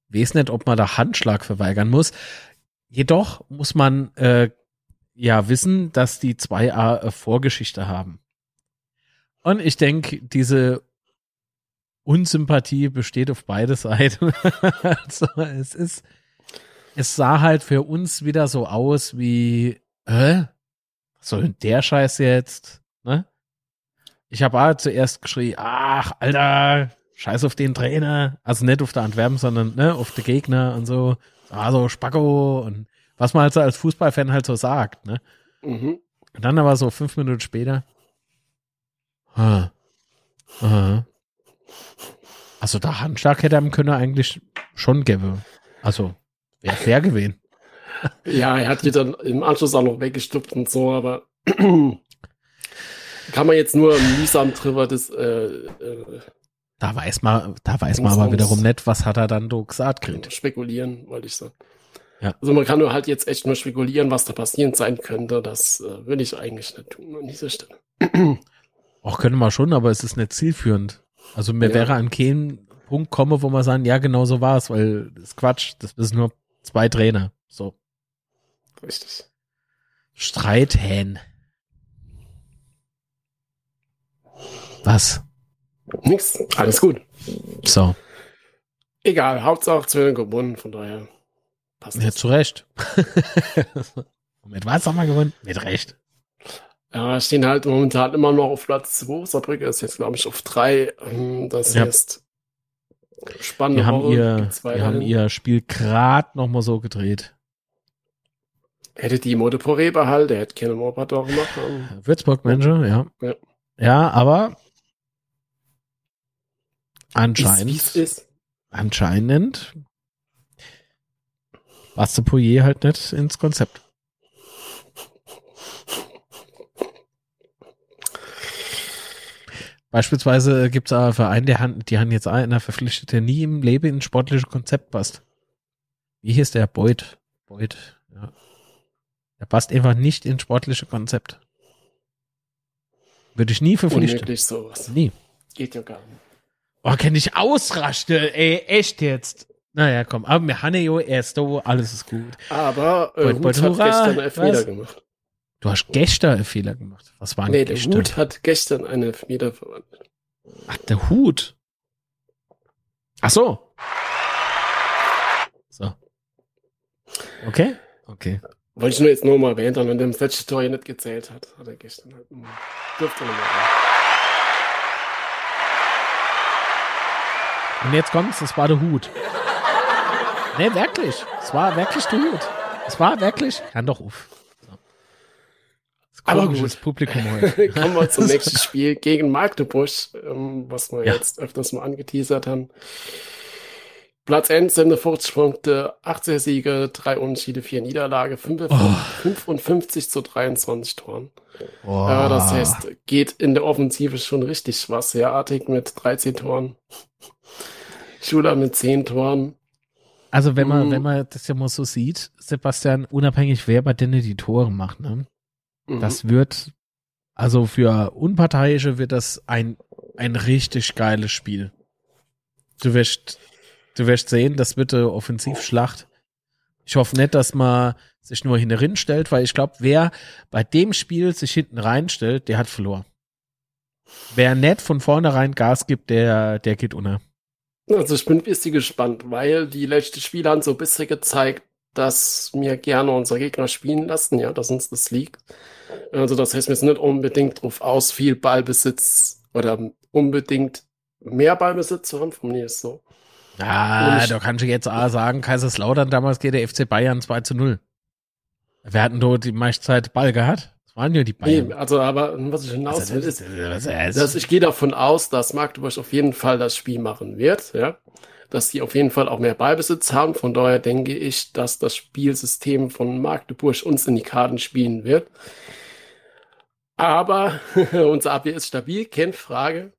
Weiß nicht, ob man da Handschlag verweigern muss. Jedoch muss man äh, ja wissen, dass die 2a Vorgeschichte haben. Und ich denke, diese Unsympathie besteht auf beide Seiten. [LAUGHS] also, es ist, es sah halt für uns wieder so aus wie, äh, was soll denn der Scheiß jetzt? Ne? Ich habe halt zuerst geschrien, ach, Alter, scheiß auf den Trainer. Also nicht auf der Antwerpen, sondern ne, auf den Gegner und so. Also Spacko und was man halt so als Fußballfan halt so sagt, ne? Mhm. Und dann aber so fünf Minuten später. Ha. Aha. Also der Handschlag hätte er können eigentlich schon geben. Also wäre fair gewesen. [LAUGHS] Ja, er hat die dann im Anschluss auch noch weggestuppt und so, aber [CLEARS THROAT] kann man jetzt nur mühsam drüber das äh, äh, da weiß man, da weiß man aber wiederum nicht, was hat er dann do gesagt kriegt. Spekulieren, wollte ich sagen. Ja. Also man kann nur halt jetzt echt nur spekulieren, was da passieren sein könnte. Das äh, will ich eigentlich nicht tun an dieser Stelle. [CLEARS THROAT] Auch können wir schon, aber es ist nicht zielführend. Also mir ja. wäre an keinem Punkt komme, wo man sagen, ja, genau so war es, weil das ist Quatsch, das ist nur zwei Trainer. So. Richtig. Streithähn. Was? Nix, alles gut. So. Egal, Hauptsache Zwilling gewonnen, von daher passt Ja, zu Recht. [LAUGHS] mit was haben wir gewonnen? Mit Recht. Ja, stehen halt momentan immer noch auf Platz 2. Saarbrücke ist jetzt, glaube ich, auf 3. Ähm, das ja. heißt, spannende die haben Woche. Ihr, die haben ihr Spiel gerade noch mal so gedreht. Hätte die Modeporé behalten, hätte keine Morpador gemacht. Würzburg Manager, ja. ja. Ja, aber anscheinend, ist, ist. anscheinend passte Poirier halt nicht ins Konzept. Beispielsweise gibt es aber Vereine, die haben, die haben jetzt einer verpflichtet, der nie im Leben ins sportliche Konzept passt. Wie hieß der? Beuth. Beuth, ja. Der passt einfach nicht ins sportliche Konzept. Würde ich nie verpflichten. Unmöglich sowas. Nie. Geht ja gar nicht. Oh, kann ich ausraste, ey, echt jetzt. Naja, komm, aber wir haben ja erst alles ist gut. Aber äh, Hut hat gestern einen Fehler gemacht. Du hast gestern einen Fehler gemacht. Was war denn nee, gestern? der Hut hat gestern eine Fehler verwandelt. Ach, der Hut. Ach so. So. Okay, okay. Wollte ich nur jetzt nur mal erwähnt haben, wenn der im letzten Tor nicht gezählt hat, hat er gestern halt nur, dürfte nochmal Und jetzt kommt's, es war der Hut. Ne, wirklich. Es war wirklich der Hut. Es war wirklich. Kann doch auf. Aber gut. Publikum heute. [LAUGHS] Kommen wir zum [LAUGHS] nächsten Spiel gegen Magdeburg, ähm, was wir ja. jetzt öfters mal angeteasert haben. Platz 1 sind 40 Punkte, 18 Siege, 3 Unentschiede, 4 Niederlage, 55 oh. zu 23 Toren. Oh. Ja, das heißt, geht in der Offensive schon richtig was. Ja, Artig mit 13 Toren. [LAUGHS] Schuler mit 10 Toren. Also wenn man, mm. wenn man das ja mal so sieht, Sebastian, unabhängig wer bei denen die Tore macht, ne? Mhm. Das wird, also für Unparteiische wird das ein, ein richtig geiles Spiel. Du wirst, du wirst sehen, das wird eine Offensivschlacht. Ich hoffe nicht, dass man sich nur hinterin stellt, weil ich glaube, wer bei dem Spiel sich hinten reinstellt, der hat verloren. Wer nicht von vornherein Gas gibt, der, der geht unter. Also ich bin ein bisschen gespannt, weil die letzten Spiele haben so ein bisschen gezeigt, dass wir gerne unsere Gegner spielen lassen, ja, dass uns das liegt. Also das heißt, wir sind nicht unbedingt drauf aus, viel Ballbesitz oder unbedingt mehr Ballbesitz zu haben, von mir ist so. Ja, da kannst du jetzt auch sagen, Kaiserslautern damals geht der FC Bayern 2 zu 0. Wir hatten dort die meiste Zeit Ball gehabt. Das waren ja die Bayern. Nee, also aber was ich hinaus also, will, ist, dass ich gehe davon aus, dass Magdeburg auf jeden Fall das Spiel machen wird, ja dass die auf jeden Fall auch mehr Ballbesitz haben. Von daher denke ich, dass das Spielsystem von Magdeburg uns in die Karten spielen wird. Aber [LAUGHS] unser Abwehr ist stabil, keine Frage.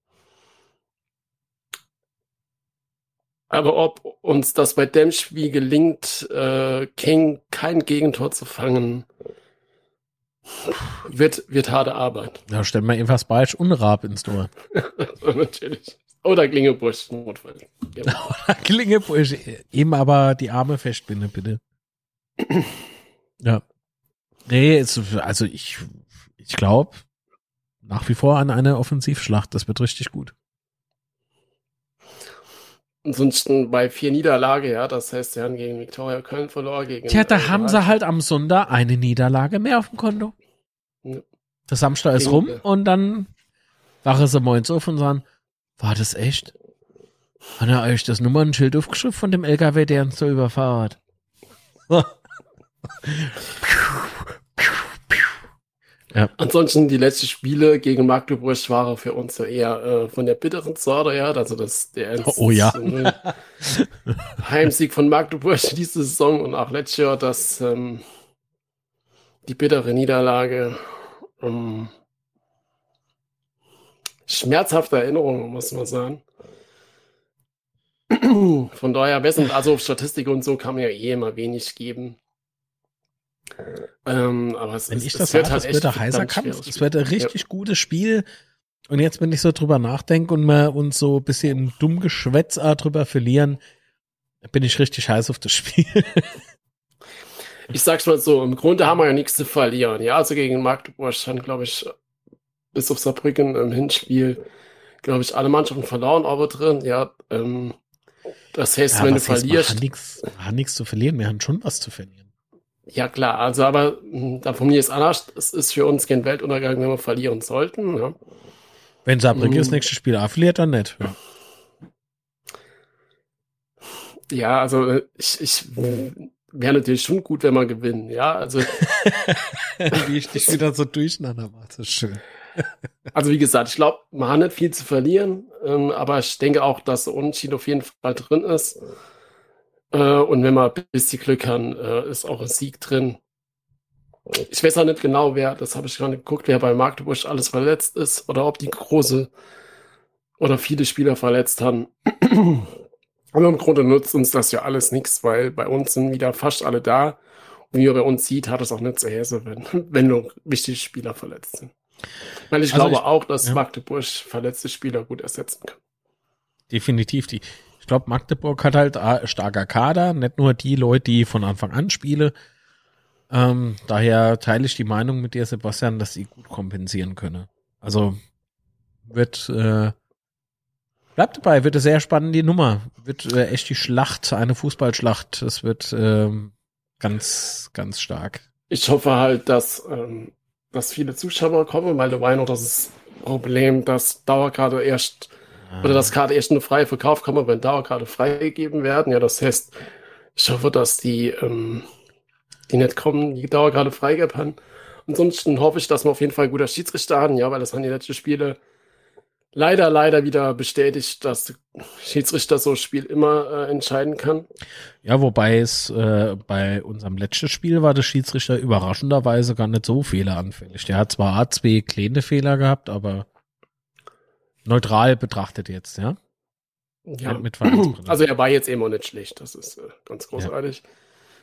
Aber ob uns das bei dem Spiel gelingt, äh, King kein Gegentor zu fangen, wird, wird harte Arbeit. Ja, stell mal irgendwas falsch Unrab ins Tor. [LAUGHS] Natürlich. Oder Klingebusch. [LAUGHS] Oder Klingebusch. Eben aber die Arme festbinden, bitte. [CLEARS THROAT] ja. Nee, also ich, ich glaube nach wie vor an eine Offensivschlacht. Das wird richtig gut. ansonsten bei vier Niederlage, ja, das heißt, sie haben gegen Viktoria Köln verloren. Gegen, Tja, da äh, haben sie halt am Sonntag eine Niederlage mehr auf dem Konto. Ja. Der Samstag ist rum und dann wachen sie morgens auf und sagen, war das echt? Hat er euch das Nummernschild aufgeschrieben von dem LKW, der uns so überfahrt? [LAUGHS] [LAUGHS] Ansonsten die letzten Spiele gegen Magdeburg waren für uns so eher äh, von der bitteren Sorte, ja, also das der 1 Oh ja. zu [LAUGHS] 0 Heimsieg von Magdeburg [LAUGHS] diese Saison und auch letztes Jahr das ähm, die bittere Niederlage. Ähm, schmerzhafte Erinnerungen, muss man sagen. [CLEARS THROAT] Von daher, sind also auf Statistik und so kann man ja eh immer wenig geben. Ähm, aber es, Wenn es, ich das wird sage, halt es wird ein heißer Kampf, es wird ein richtig gutes Spiel. Und jetzt, wenn ich so drüber nachdenke und wir uns so ein bisschen dumm Geschwätz auch drüber verlieren, bin ich richtig heiß auf das Spiel. [LAUGHS] Ich sag's mal so, im Grunde haben wir ja nichts zu verlieren. Ja, also gegen Magdeburg haben, glaube ich, bis auf Saarbrücken im Hinspiel, glaube ich, alle Mannschaften verloren, aber drin. Ja, ähm, das heißt, wenn du heißt, verlierst, wir haben nichts zu verlieren, wir haben schon was zu verlieren. Ja klar, also aber mh, da von mir ist anders, es ist für uns kein Weltuntergang, wenn wir verlieren sollten. Ja. Wenn Saarbrücken Mhm. das nächste Spiel verliert, dann nicht. Ja. Ja, also äh, ich, ich wäre natürlich schon gut, wenn wir gewinnen. Ja, also, [LAUGHS] Wie ich dich wieder so durcheinander mache, das ist schön. [LAUGHS] also wie gesagt, ich glaube, man hat nicht viel zu verlieren, ähm, aber ich denke auch, dass der Unentschieden auf jeden Fall drin ist. Äh, und wenn wir ein bisschen Glück haben, äh, ist auch ein Sieg drin. Ich weiß auch nicht genau, wer, das habe ich gerade geguckt, wer bei Magdeburg alles verletzt ist oder ob die große oder viele Spieler verletzt haben. [CLEARS THROAT] Aber im Grunde nutzt uns das ja alles nichts, weil bei uns sind wieder fast alle da. Und wie man bei uns sieht, hat es auch nicht so Häse, wenn, [LAUGHS] wenn nur wichtige Spieler verletzt sind. Weil ich Also glaube ich- auch, dass ja. Magdeburg verletzte Spieler gut ersetzen kann. Definitiv die. Ich glaube, Magdeburg hat halt ein starker Kader, nicht nur die Leute, die von Anfang an spielen. Ähm, daher teile ich die Meinung mit dir, Sebastian, dass sie gut kompensieren können. Also wird äh, bleibt dabei, wird eine sehr spannende Nummer. Wird äh, echt die Schlacht, eine Fußballschlacht. Es wird ähm, ganz, ganz stark. Ich hoffe halt, dass, ähm, dass viele Zuschauer kommen, weil ja noch das Problem, dass Dauerkarte erst oder dass Karte erst eine freie Verkauf kommen, wenn Dauerkarte freigegeben werden. Ja, das heißt, ich hoffe, dass die, ähm, die nicht kommen, die Dauerkarte freigegeben haben. Ansonsten hoffe ich, dass wir auf jeden Fall ein guter Schiedsrichter haben, ja, weil das haben die letzten Spiele leider, leider wieder bestätigt, dass Schiedsrichter so ein Spiel immer äh, entscheiden kann. Ja, wobei es äh, bei unserem letzten Spiel war der Schiedsrichter überraschenderweise gar nicht so fehleranfällig. Der hat zwar A zwei kleine Fehler gehabt, aber neutral betrachtet jetzt, ja. Ja. Mit Vereinsbrille. Also er war jetzt eben auch nicht schlecht, das ist äh, ganz großartig.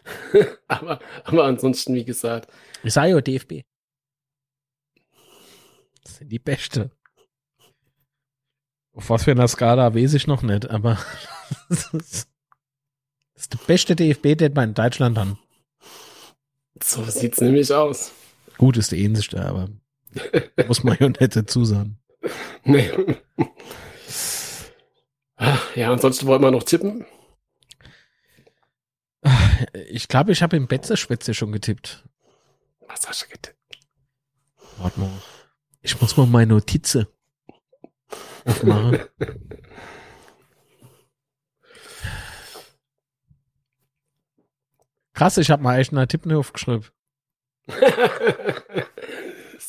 [LAUGHS] aber, aber ansonsten, wie gesagt, Ich sage ja DFB. Das sind die Beste. Auf was für einer Skala weiß ich noch nicht, aber [LAUGHS] das ist das ist der beste DFB, den wir in Deutschland haben. so sieht's nämlich aus. Gut ist der ähnlichste, aber [LAUGHS] muss man ja nicht dazu sagen. [LAUGHS] Nee. Ja, ansonsten wollen wir noch tippen. Ich glaube, ich habe im Betze-Schwätze schon getippt. Was hast du getippt? Warte mal. Ich muss mal meine Notizen aufmachen. [LAUGHS] Krass, ich habe mal echt einen Tipp nicht aufgeschrieben. [LAUGHS]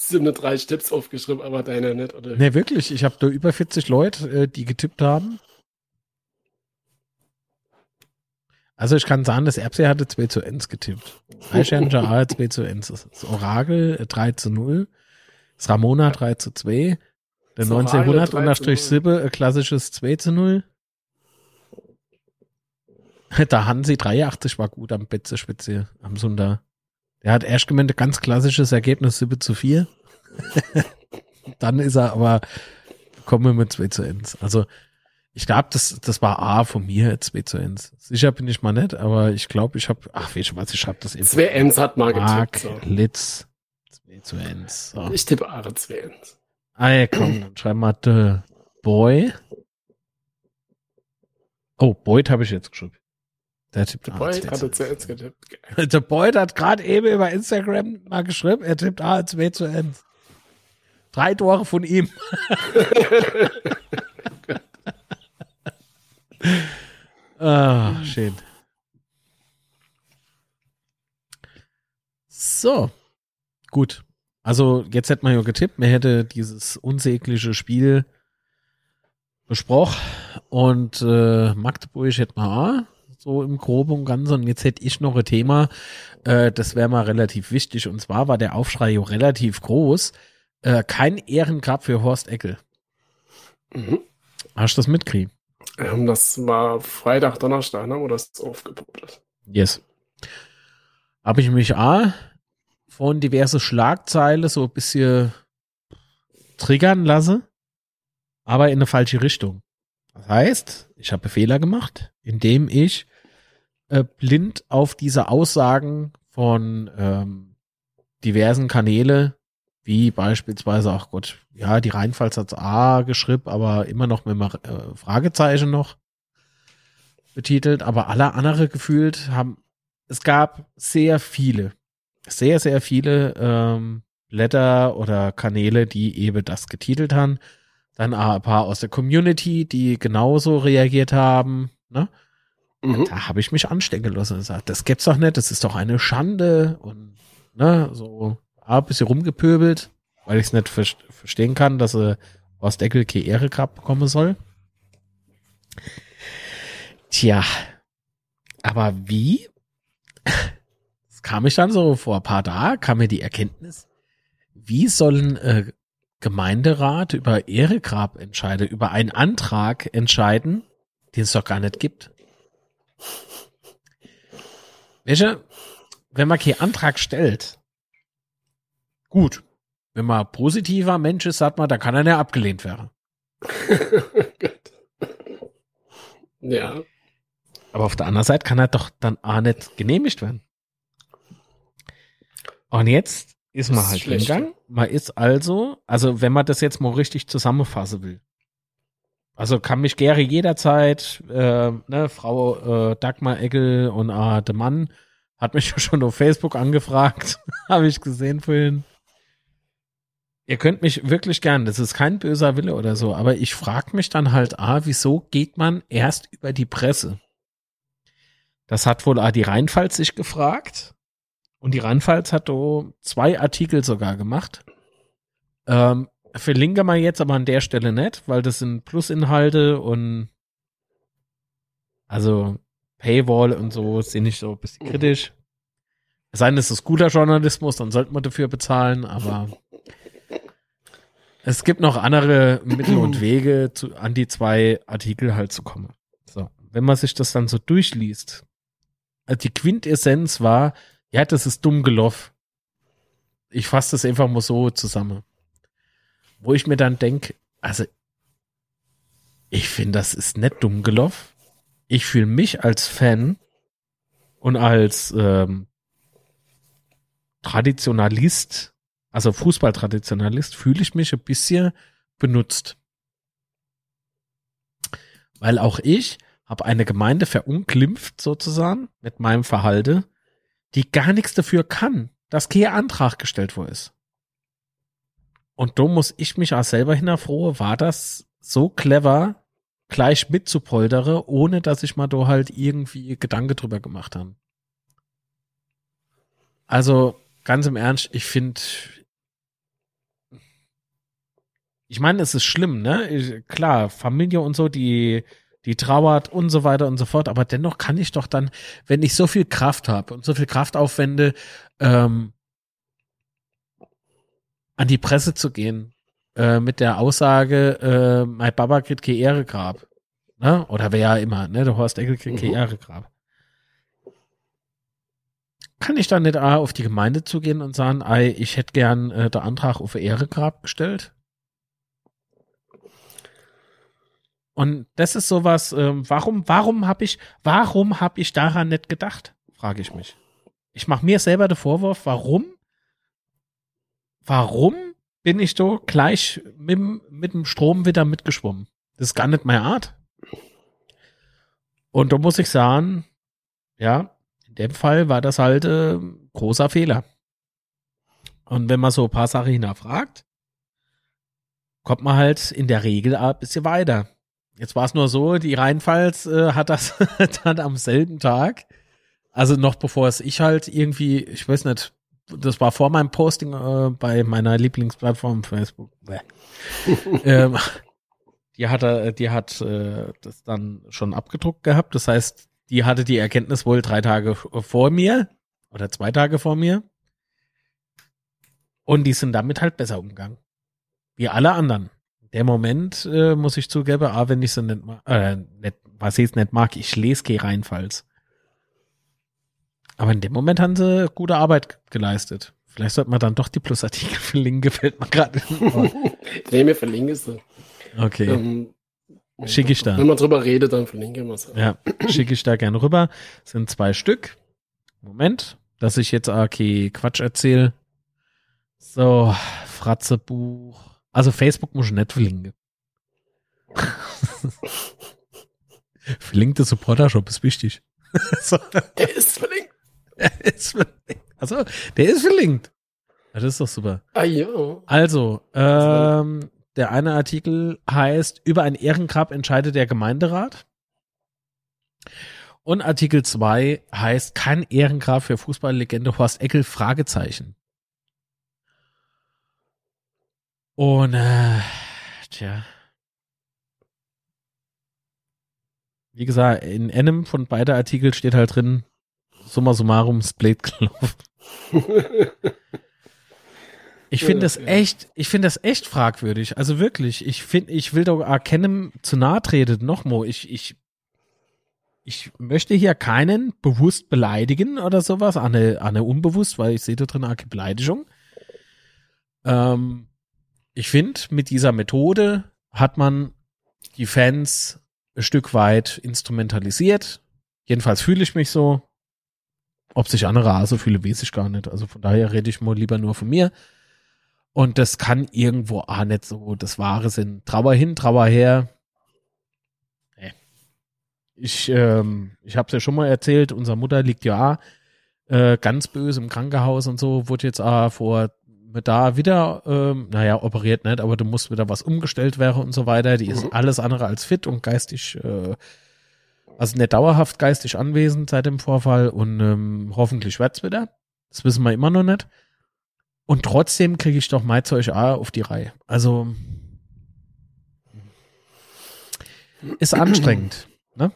37 Tipps aufgeschrieben, aber deiner nicht, oder? Ne, wirklich. Ich habe da über 40 Leute, äh, die getippt haben. Also ich kann sagen, das Erbse hatte 2 zu 1 getippt. Eichhörnchen A 2 zu 1. Das Orakel äh, 3 zu 0. Das Ramona 3 zu 2. Der Das Orakel 1900 3 zu unterstrich 0. Sibbe, ein klassisches 2 zu 0. Der Hansi 83 war gut am Betze-Spitze am Sonntag. Der hat erst gemeint, ein ganz klassisches Ergebnis 7 zu 4. [LAUGHS] Dann ist er aber gekommen mit 2 zu 1. Also ich glaube, das, das war A von mir 2 zu 1. Sicher bin ich mal nicht, aber ich glaube, ich habe, ach, weißt du was, ich habe das eben. Zwei Ends hat mal Mark getippt. So. Litz 2 zu 1. So. Ich tippe Are zwei Ends. Ah ja, komm, dann schreib mal The Boy. Oh, Boyd habe ich jetzt geschrieben. Der tippt Der Boyd hatte zuerst getippt. Der [LAUGHS] Boyd hat gerade eben über Instagram mal geschrieben, er tippt A 2 zu 1. Drei Tore von ihm. [LAUGHS] ah, schön. So. Gut. Also, jetzt hätte man ja getippt, man hätte dieses unsägliche Spiel besprochen und äh, Magdeburg hätte man auch, so im Groben und Ganzen. Und jetzt hätte ich noch ein Thema, äh, das wäre mal relativ wichtig. Und zwar war der Aufschrei ja relativ groß. Äh, kein Ehrengrab für Horst Eckel. Mhm. Hast du das mitgekriegt? Ähm, das war Freitag, Donnerstag, ne, wo das aufgepoppt ist. Yes. Habe ich mich A von diverse Schlagzeile so ein bisschen triggern lassen, aber in eine falsche Richtung. Das heißt, ich habe Fehler gemacht, indem ich äh, blind auf diese Aussagen von ähm, diversen Kanäle wie beispielsweise auch Gott, ja, die Rheinpfalz hat A geschrieben, aber immer noch mit einem äh, Fragezeichen noch betitelt, aber alle andere gefühlt haben, es gab sehr viele, sehr, sehr viele ähm, Blätter oder Kanäle, die eben das getitelt haben. Dann ein paar aus der Community, die genauso reagiert haben. Ne? Mhm. Da habe ich mich anstecken lassen und gesagt, das gibt's doch nicht, das ist doch eine Schande und ne, so ein bisschen rumgepöbelt, weil ich es nicht ver verstehen kann, dass er aus Deckel keine Ehre gehabt bekommen soll. Tja, aber wie? [LAUGHS] Das kam ich dann so vor ein paar Tagen, kam mir die Erkenntnis, wie sollen äh, Gemeinderat über Ehregrab entscheiden, über einen Antrag entscheiden, den es doch gar nicht gibt. Welche, wenn man keinen Antrag stellt, Gut. Wenn man positiver Mensch ist, sagt man, da kann er ja abgelehnt werden. [LAUGHS] ja. Aber auf der anderen Seite kann er doch dann auch nicht genehmigt werden. Und jetzt ist man halt schlecht. hingegangen. Man ist also, also wenn man das jetzt mal richtig zusammenfassen will. Also kann mich Gary jederzeit, äh, ne, Frau äh, Dagmar Egel und äh, der Mann hat mich [LAUGHS] schon auf Facebook angefragt, [LAUGHS] habe ich gesehen vorhin. Ihr könnt mich wirklich gern, das ist kein böser Wille oder so, aber ich frage mich dann halt, ah, wieso geht man erst über die Presse? Das hat wohl ah, die Rheinpfalz sich gefragt. Und die Rheinpfalz hat do zwei Artikel sogar gemacht. Ähm, verlinke mal jetzt aber an der Stelle nicht, weil das sind Plusinhalte und also Paywall und so sind nicht so ein bisschen kritisch. Es sei denn, es ist guter Journalismus, dann sollte man dafür bezahlen, aber es gibt noch andere [CLEARS THROAT] Mittel und Wege, zu, an die zwei Artikel halt zu kommen. So, wenn man sich das dann so durchliest, also die Quintessenz war, ja, das ist dumm gelaufen. Ich fasse das einfach mal so zusammen. Wo ich mir dann denke, also ich finde, das ist nicht dumm gelaufen. Ich fühle mich als Fan und als ähm, Traditionalist also Fußballtraditionalist, fühle ich mich ein bisschen benutzt. Weil auch ich habe eine Gemeinde verunglimpft sozusagen mit meinem Verhalte, die gar nichts dafür kann, dass kein Antrag gestellt worden ist. Und da muss ich mich auch selber hinterfrohe, war das so clever, gleich mitzupoldere, ohne dass ich mal da halt irgendwie Gedanke drüber gemacht habe. Also ganz im Ernst, ich finde, ich meine, es ist schlimm, ne? Ich, klar, Familie und so, die, die trauert und so weiter und so fort, aber dennoch kann ich doch dann, wenn ich so viel Kraft habe und so viel Kraft aufwende, ähm, an die Presse zu gehen, äh, mit der Aussage, äh, mein Baba kriegt keine Ehregrab. Ne? Oder wer ja immer, ne? Der Horst Eckel kriegt keine mhm. Ehregrab. Kann ich dann nicht auf die Gemeinde zugehen und sagen, ey, ich hätte gern äh, der Antrag auf Ehregrab gestellt? Und das ist sowas, ähm, warum, warum habe ich, warum habe ich daran nicht gedacht? Frage ich mich. Ich mache mir selber den Vorwurf, warum, warum bin ich da gleich mit, mit dem Strom wieder mitgeschwommen? Das ist gar nicht meine Art. Und da muss ich sagen, ja, in dem Fall war das halt äh, großer Fehler. Und wenn man so ein paar Sachen hinterfragt, kommt man halt in der Regel ein bisschen weiter. Jetzt war es nur so, die Rheinpfalz äh, hat das [LAUGHS] dann am selben Tag, also noch bevor es ich halt irgendwie, ich weiß nicht, das war vor meinem Posting äh, bei meiner Lieblingsplattform Facebook. [LAUGHS] ähm, die hat, er, die hat äh, das dann schon abgedruckt gehabt. Das heißt, die hatte die Erkenntnis wohl drei Tage vor mir oder zwei Tage vor mir. Und die sind damit halt besser umgegangen. Wie alle anderen. Der Moment, äh, muss ich zugeben, ah, wenn ich so nicht, äh, nicht was ich jetzt nicht mag, ich lese geh reinfalls. Aber in dem Moment haben sie gute Arbeit geleistet. Vielleicht sollte man dann doch die Plusartikel [LAUGHS] verlinken, gefällt mir gerade. [LAUGHS] nee, mir verlinke sie. Okay. Ähm, schicke ich da. Wenn man drüber redet, dann verlinke ich es. Ja, schicke ich da gerne rüber. Sind zwei Stück. Moment, dass ich jetzt okay Quatsch erzähle. So, Fratzebuch. Also Facebook muss ich nicht verlinken. [LAUGHS] Verlinkte Supporter-Shop ist wichtig. [LAUGHS] so. Der ist verlinkt. Der ist verlinkt. Also, der ist verlinkt. Das ist doch super. Ah, ja. Also, ähm, der eine Artikel heißt, über ein Ehrengrab entscheidet der Gemeinderat. Und Artikel 2 heißt, kein Ehrengrab für Fußballlegende Horst Eckel, Fragezeichen. Und, äh, tja. Wie gesagt, in einem von beiden Artikel steht halt drin, summa summarum, Split gelaufen. [LAUGHS] Ich finde das echt, ich finde das echt fragwürdig. Also wirklich, ich finde, ich will doch erkennen, zu nahe treten, nochmal. Ich, ich, ich möchte hier keinen bewusst beleidigen oder sowas, eine, eine unbewusst, weil ich sehe da drin eine Beleidigung. Ähm, ich finde, mit dieser Methode hat man die Fans ein Stück weit instrumentalisiert. Jedenfalls fühle ich mich so. Ob sich andere so fühle, weiß ich gar nicht. Also von daher rede ich mal lieber nur von mir. Und das kann irgendwo auch nicht so das Wahre sein. Trauer hin, Trauer her. Ich, ähm, ich habe es ja schon mal erzählt, unsere Mutter liegt ja äh, ganz böse im Krankenhaus und so, wurde jetzt auch vor da wieder, ähm, naja, operiert nicht, aber du musst wieder was umgestellt werden und so weiter. Die ist mhm. alles andere als fit und geistig, äh, also nicht dauerhaft geistig anwesend seit dem Vorfall und ähm, hoffentlich wird's wieder. Das wissen wir immer noch nicht. Und trotzdem kriege ich doch mein Zeug A auf die Reihe. Also ist anstrengend. [CLEARS THROAT] Ne?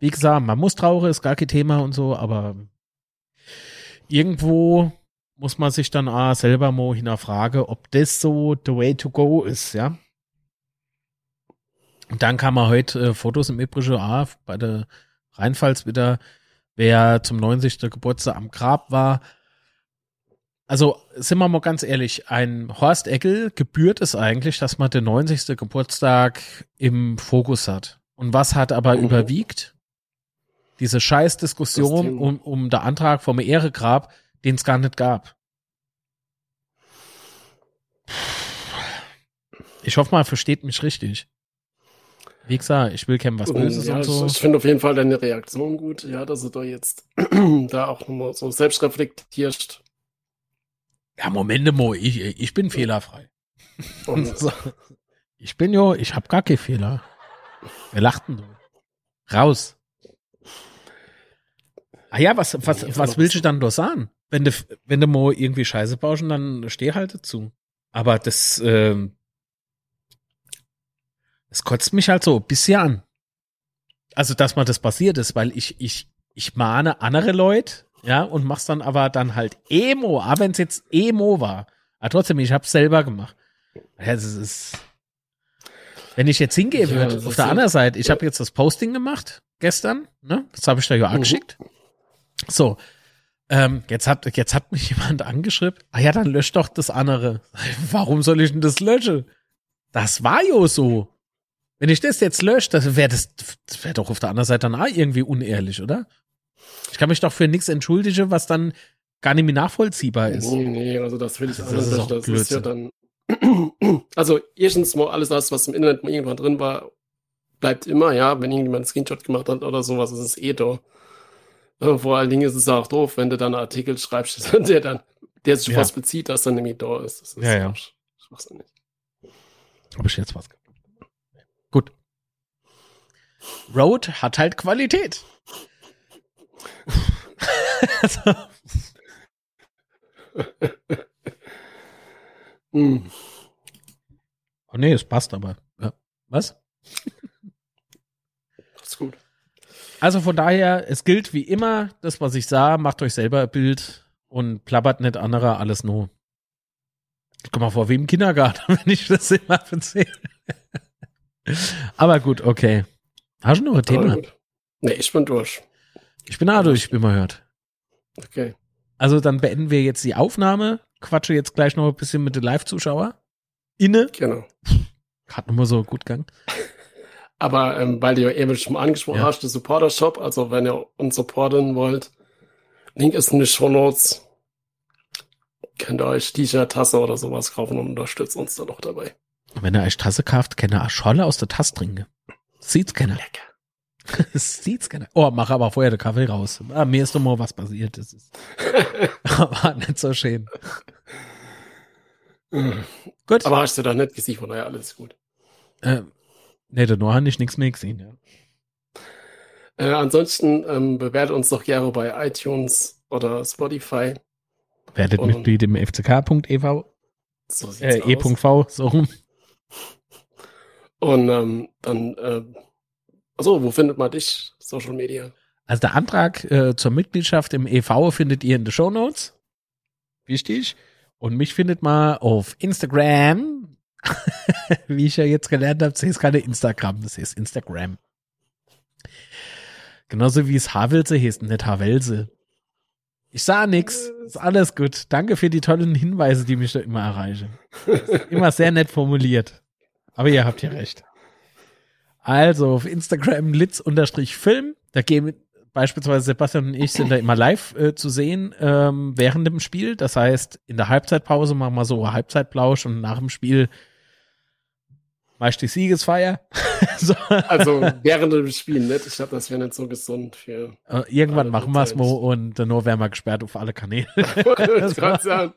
Wie gesagt, man muss traurig, ist gar kein Thema und so, aber irgendwo muss man sich dann auch selber mal hinterfragen, ob das so the way to go ist, ja. Und dann kann man heute äh, Fotos im Übrigen auch bei der Rheinpfalz wieder, wer zum 90. Geburtstag am Grab war, also sind wir mal ganz ehrlich, ein Horst Eckel gebührt es eigentlich, dass man den 90. Geburtstag im Fokus hat. Und was hat aber mhm. überwiegt? Diese Scheißdiskussion um, um der Antrag vom Ehregrab, den es gar nicht gab. Ich hoffe mal, versteht mich richtig. Wie gesagt, ich will kennen was Böses ja, und so. Ich, ich finde auf jeden Fall deine Reaktion gut, ja, dass du da jetzt [CLEARS THROAT] da auch nochmal so selbst reflektierst ja, Moment mal, ich, ich bin fehlerfrei. [LAUGHS] so. Ich bin ja, ich hab gar keine Fehler. Wer lacht denn du? Raus. Ah ja, was, was, was willst du dann doch sagen? Wenn du, wenn du mal irgendwie Scheiße bauschen, dann steh halt dazu. Aber das, ähm, das kotzt mich halt so ein bisschen an. Also, dass mal das passiert ist, weil ich, ich, ich mahne andere Leute, ja, und machst dann aber dann halt Emo, aber wenn es jetzt Emo war. Aber trotzdem, ich hab's selber gemacht. Ja, das ist, wenn ich jetzt hingehen ja, würde, auf der anderen Seite, ich habe jetzt das Posting gemacht gestern, ne? Das habe ich da ja mhm. angeschickt. So, ähm, jetzt hat jetzt hat mich [LAUGHS] jemand angeschrieben. Ah ja, dann löscht doch das andere. [LAUGHS] Warum soll ich denn das löschen? Das war ja so. Wenn ich das jetzt lösche, das wäre das, das wäre doch auf der anderen Seite dann auch irgendwie unehrlich, oder? Ich kann mich doch für nichts entschuldigen, was dann gar nicht mehr nachvollziehbar ist. Nee, nee, also das will ich das, das, ist, das ist ja dann. [CLEARS THROAT] Also, erstens mal alles das, was im Internet mal irgendwann drin war, bleibt immer, ja, wenn irgendjemand einen Screenshot gemacht hat oder sowas, ist es eh da. Äh, vor allen Dingen ist es auch doof, wenn du dann einen Artikel schreibst, [LAUGHS] der dann, der sich Ja. was bezieht, dass dann nämlich da ist. Das ist Ja, ja. schwachsinnig. Habe ich jetzt was gemacht? Gut. Road hat halt Qualität. also, [LAUGHS] Hm. oh nee, es passt aber. Ja. Was? Also von daher, es gilt wie immer, das, was ich sah, macht euch selber ein Bild und plappert nicht anderer alles nur. Komm mal vor, wie im Kindergarten, [LAUGHS] wenn ich das immer erzähle. Aber gut, okay. Hast du noch ein Thema? Nee, ich bin durch. Ich bin auch durch, wie man hört. Okay. Also dann beenden wir jetzt die Aufnahme. Quatsche jetzt gleich noch ein bisschen mit den Live-Zuschauer. Inne. Genau. Hat nochmal so gut gegangen. [LAUGHS] Aber ähm, weil du ja eben schon angesprochen Ja. hast, der Supporter-Shop, also wenn ihr uns supporten wollt, Link ist in den Shownotes. Könnt ihr euch T-Shirt, Tasse oder sowas kaufen und unterstützt uns dann noch dabei. Wenn ihr euch Tasse kauft, kann ihr auch Scholle aus der Tasse trinken. Sieht's keiner. Lecker. [LAUGHS] Sieht's keiner. Oh, mach aber vorher den Kaffee raus. Ah, mir ist doch mal was passiert. Das ist [LAUGHS] [LAUGHS] war nicht so schön. Gut. Aber hast du da nicht gesehen, von daher alles gut. äh, nee, der Noah hat nicht nichts mehr gesehen. Ja. Äh, ansonsten ähm, bewertet uns doch gerne bei iTunes oder Spotify. Werdet Und- Mitglied im fck.ev, So äh, e.v, so rum. Und ähm, dann, äh, also wo findet man dich? Social Media. Also der Antrag äh, zur Mitgliedschaft im EV findet ihr in den Shownotes. Wichtig. Und mich findet man auf Instagram. [LAUGHS] Wie ich ja jetzt gelernt habe, das ist keine Instagram, das ist Instagram. Genauso wie es Havelse heißt, nicht Havelse. Ich sah nix. Ist alles gut. Danke für die tollen Hinweise, die mich da immer erreichen. Immer sehr nett formuliert. Aber ihr habt ja recht. Also auf Instagram litz-film. Da gehen beispielsweise Sebastian und ich sind da immer live äh, zu sehen ähm, während dem Spiel. Das heißt, in der Halbzeitpause machen wir so Halbzeitplausch und nach dem Spiel meist die Siegesfeier. [LAUGHS] so, Also während dem Spiel nicht. Ich glaube, das wäre nicht so gesund für. äh, irgendwann machen wir es mal und nur werden wir gesperrt auf alle Kanäle. [LAUGHS] Ich [LAUGHS] grad sagen.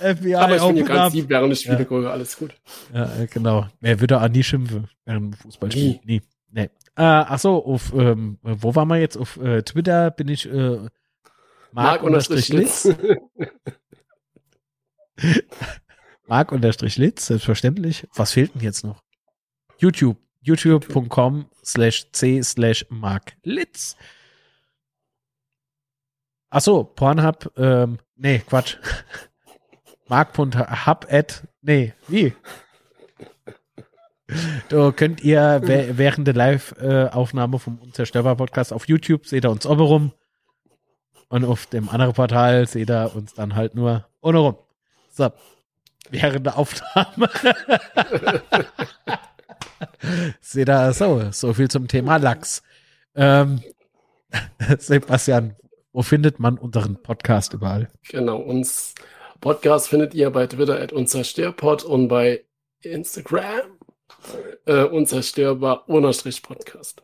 FBI Aber ich bin open ganz lieb während des Spiels, Ja. alles gut. Ja, äh, genau. Wer würde auch nie schimpfen während dem Fußballspiel? Nie. Nie. Nee. Äh, ach so, auf, ähm, wo waren wir jetzt? Auf äh, Twitter bin ich äh, Mark, unterstrich Litz. Mark unterstrich Litz, selbstverständlich. Was fehlt denn jetzt noch? YouTube. youtube.com slash c slash Mark Litz. Ach so, Pornhub, ähm, nee, Quatsch. [LAUGHS] Mark.hub at, nee, wie? Da könnt ihr wä- während der Live-Aufnahme vom Unzerstörbar-Podcast auf YouTube seht ihr uns oben rum. Und auf dem anderen Portal seht ihr uns dann halt nur ohne rum. So. Während der Aufnahme. [LAUGHS] seht ihr so. So viel zum Thema Lachs. Ähm, [LAUGHS] Sebastian, wo findet man unseren Podcast überall? Genau, uns Podcast findet ihr bei Twitter at unzerstörpod und bei Instagram äh, unzerstörbar unterstrich Podcast.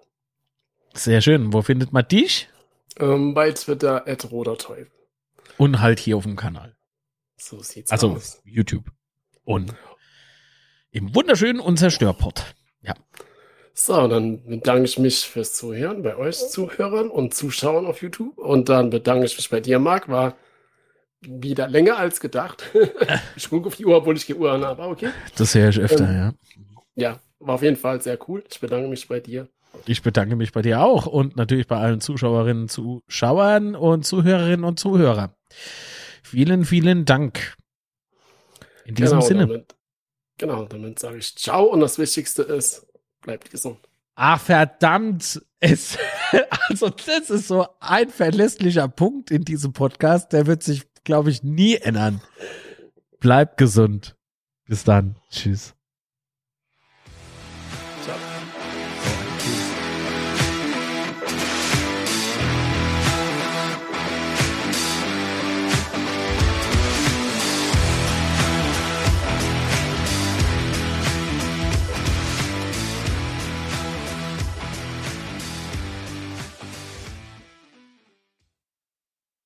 Sehr schön. Wo findet man dich? Ähm, bei Twitter at roter Teufel. Und halt hier auf dem Kanal. So sieht's Also aus. YouTube. Und im wunderschönen Unzerstörpod. Ja. So, dann bedanke ich mich fürs Zuhören bei euch Zuhörern und Zuschauern auf YouTube. Und dann bedanke ich mich bei dir, Marc. War wieder länger als gedacht. [LAUGHS] ich gucke auf die Uhr, obwohl ich die Uhr an habe. Aber okay. Das höre ich öfter, Ähm, ja. Ja, war auf jeden Fall sehr cool. Ich bedanke mich bei dir. Ich bedanke mich bei dir auch und natürlich bei allen Zuschauerinnen, Zuschauern und Zuhörerinnen und Zuhörer. Vielen, vielen Dank. In diesem genau, Sinne. Damit, genau, damit sage ich Ciao. Und das Wichtigste ist, bleibt gesund. Ach, verdammt. Es, [LAUGHS] also, das ist so ein verlässlicher Punkt in diesem Podcast. Der wird sich, glaube ich, nie ändern. Bleibt gesund. Bis dann. Tschüss.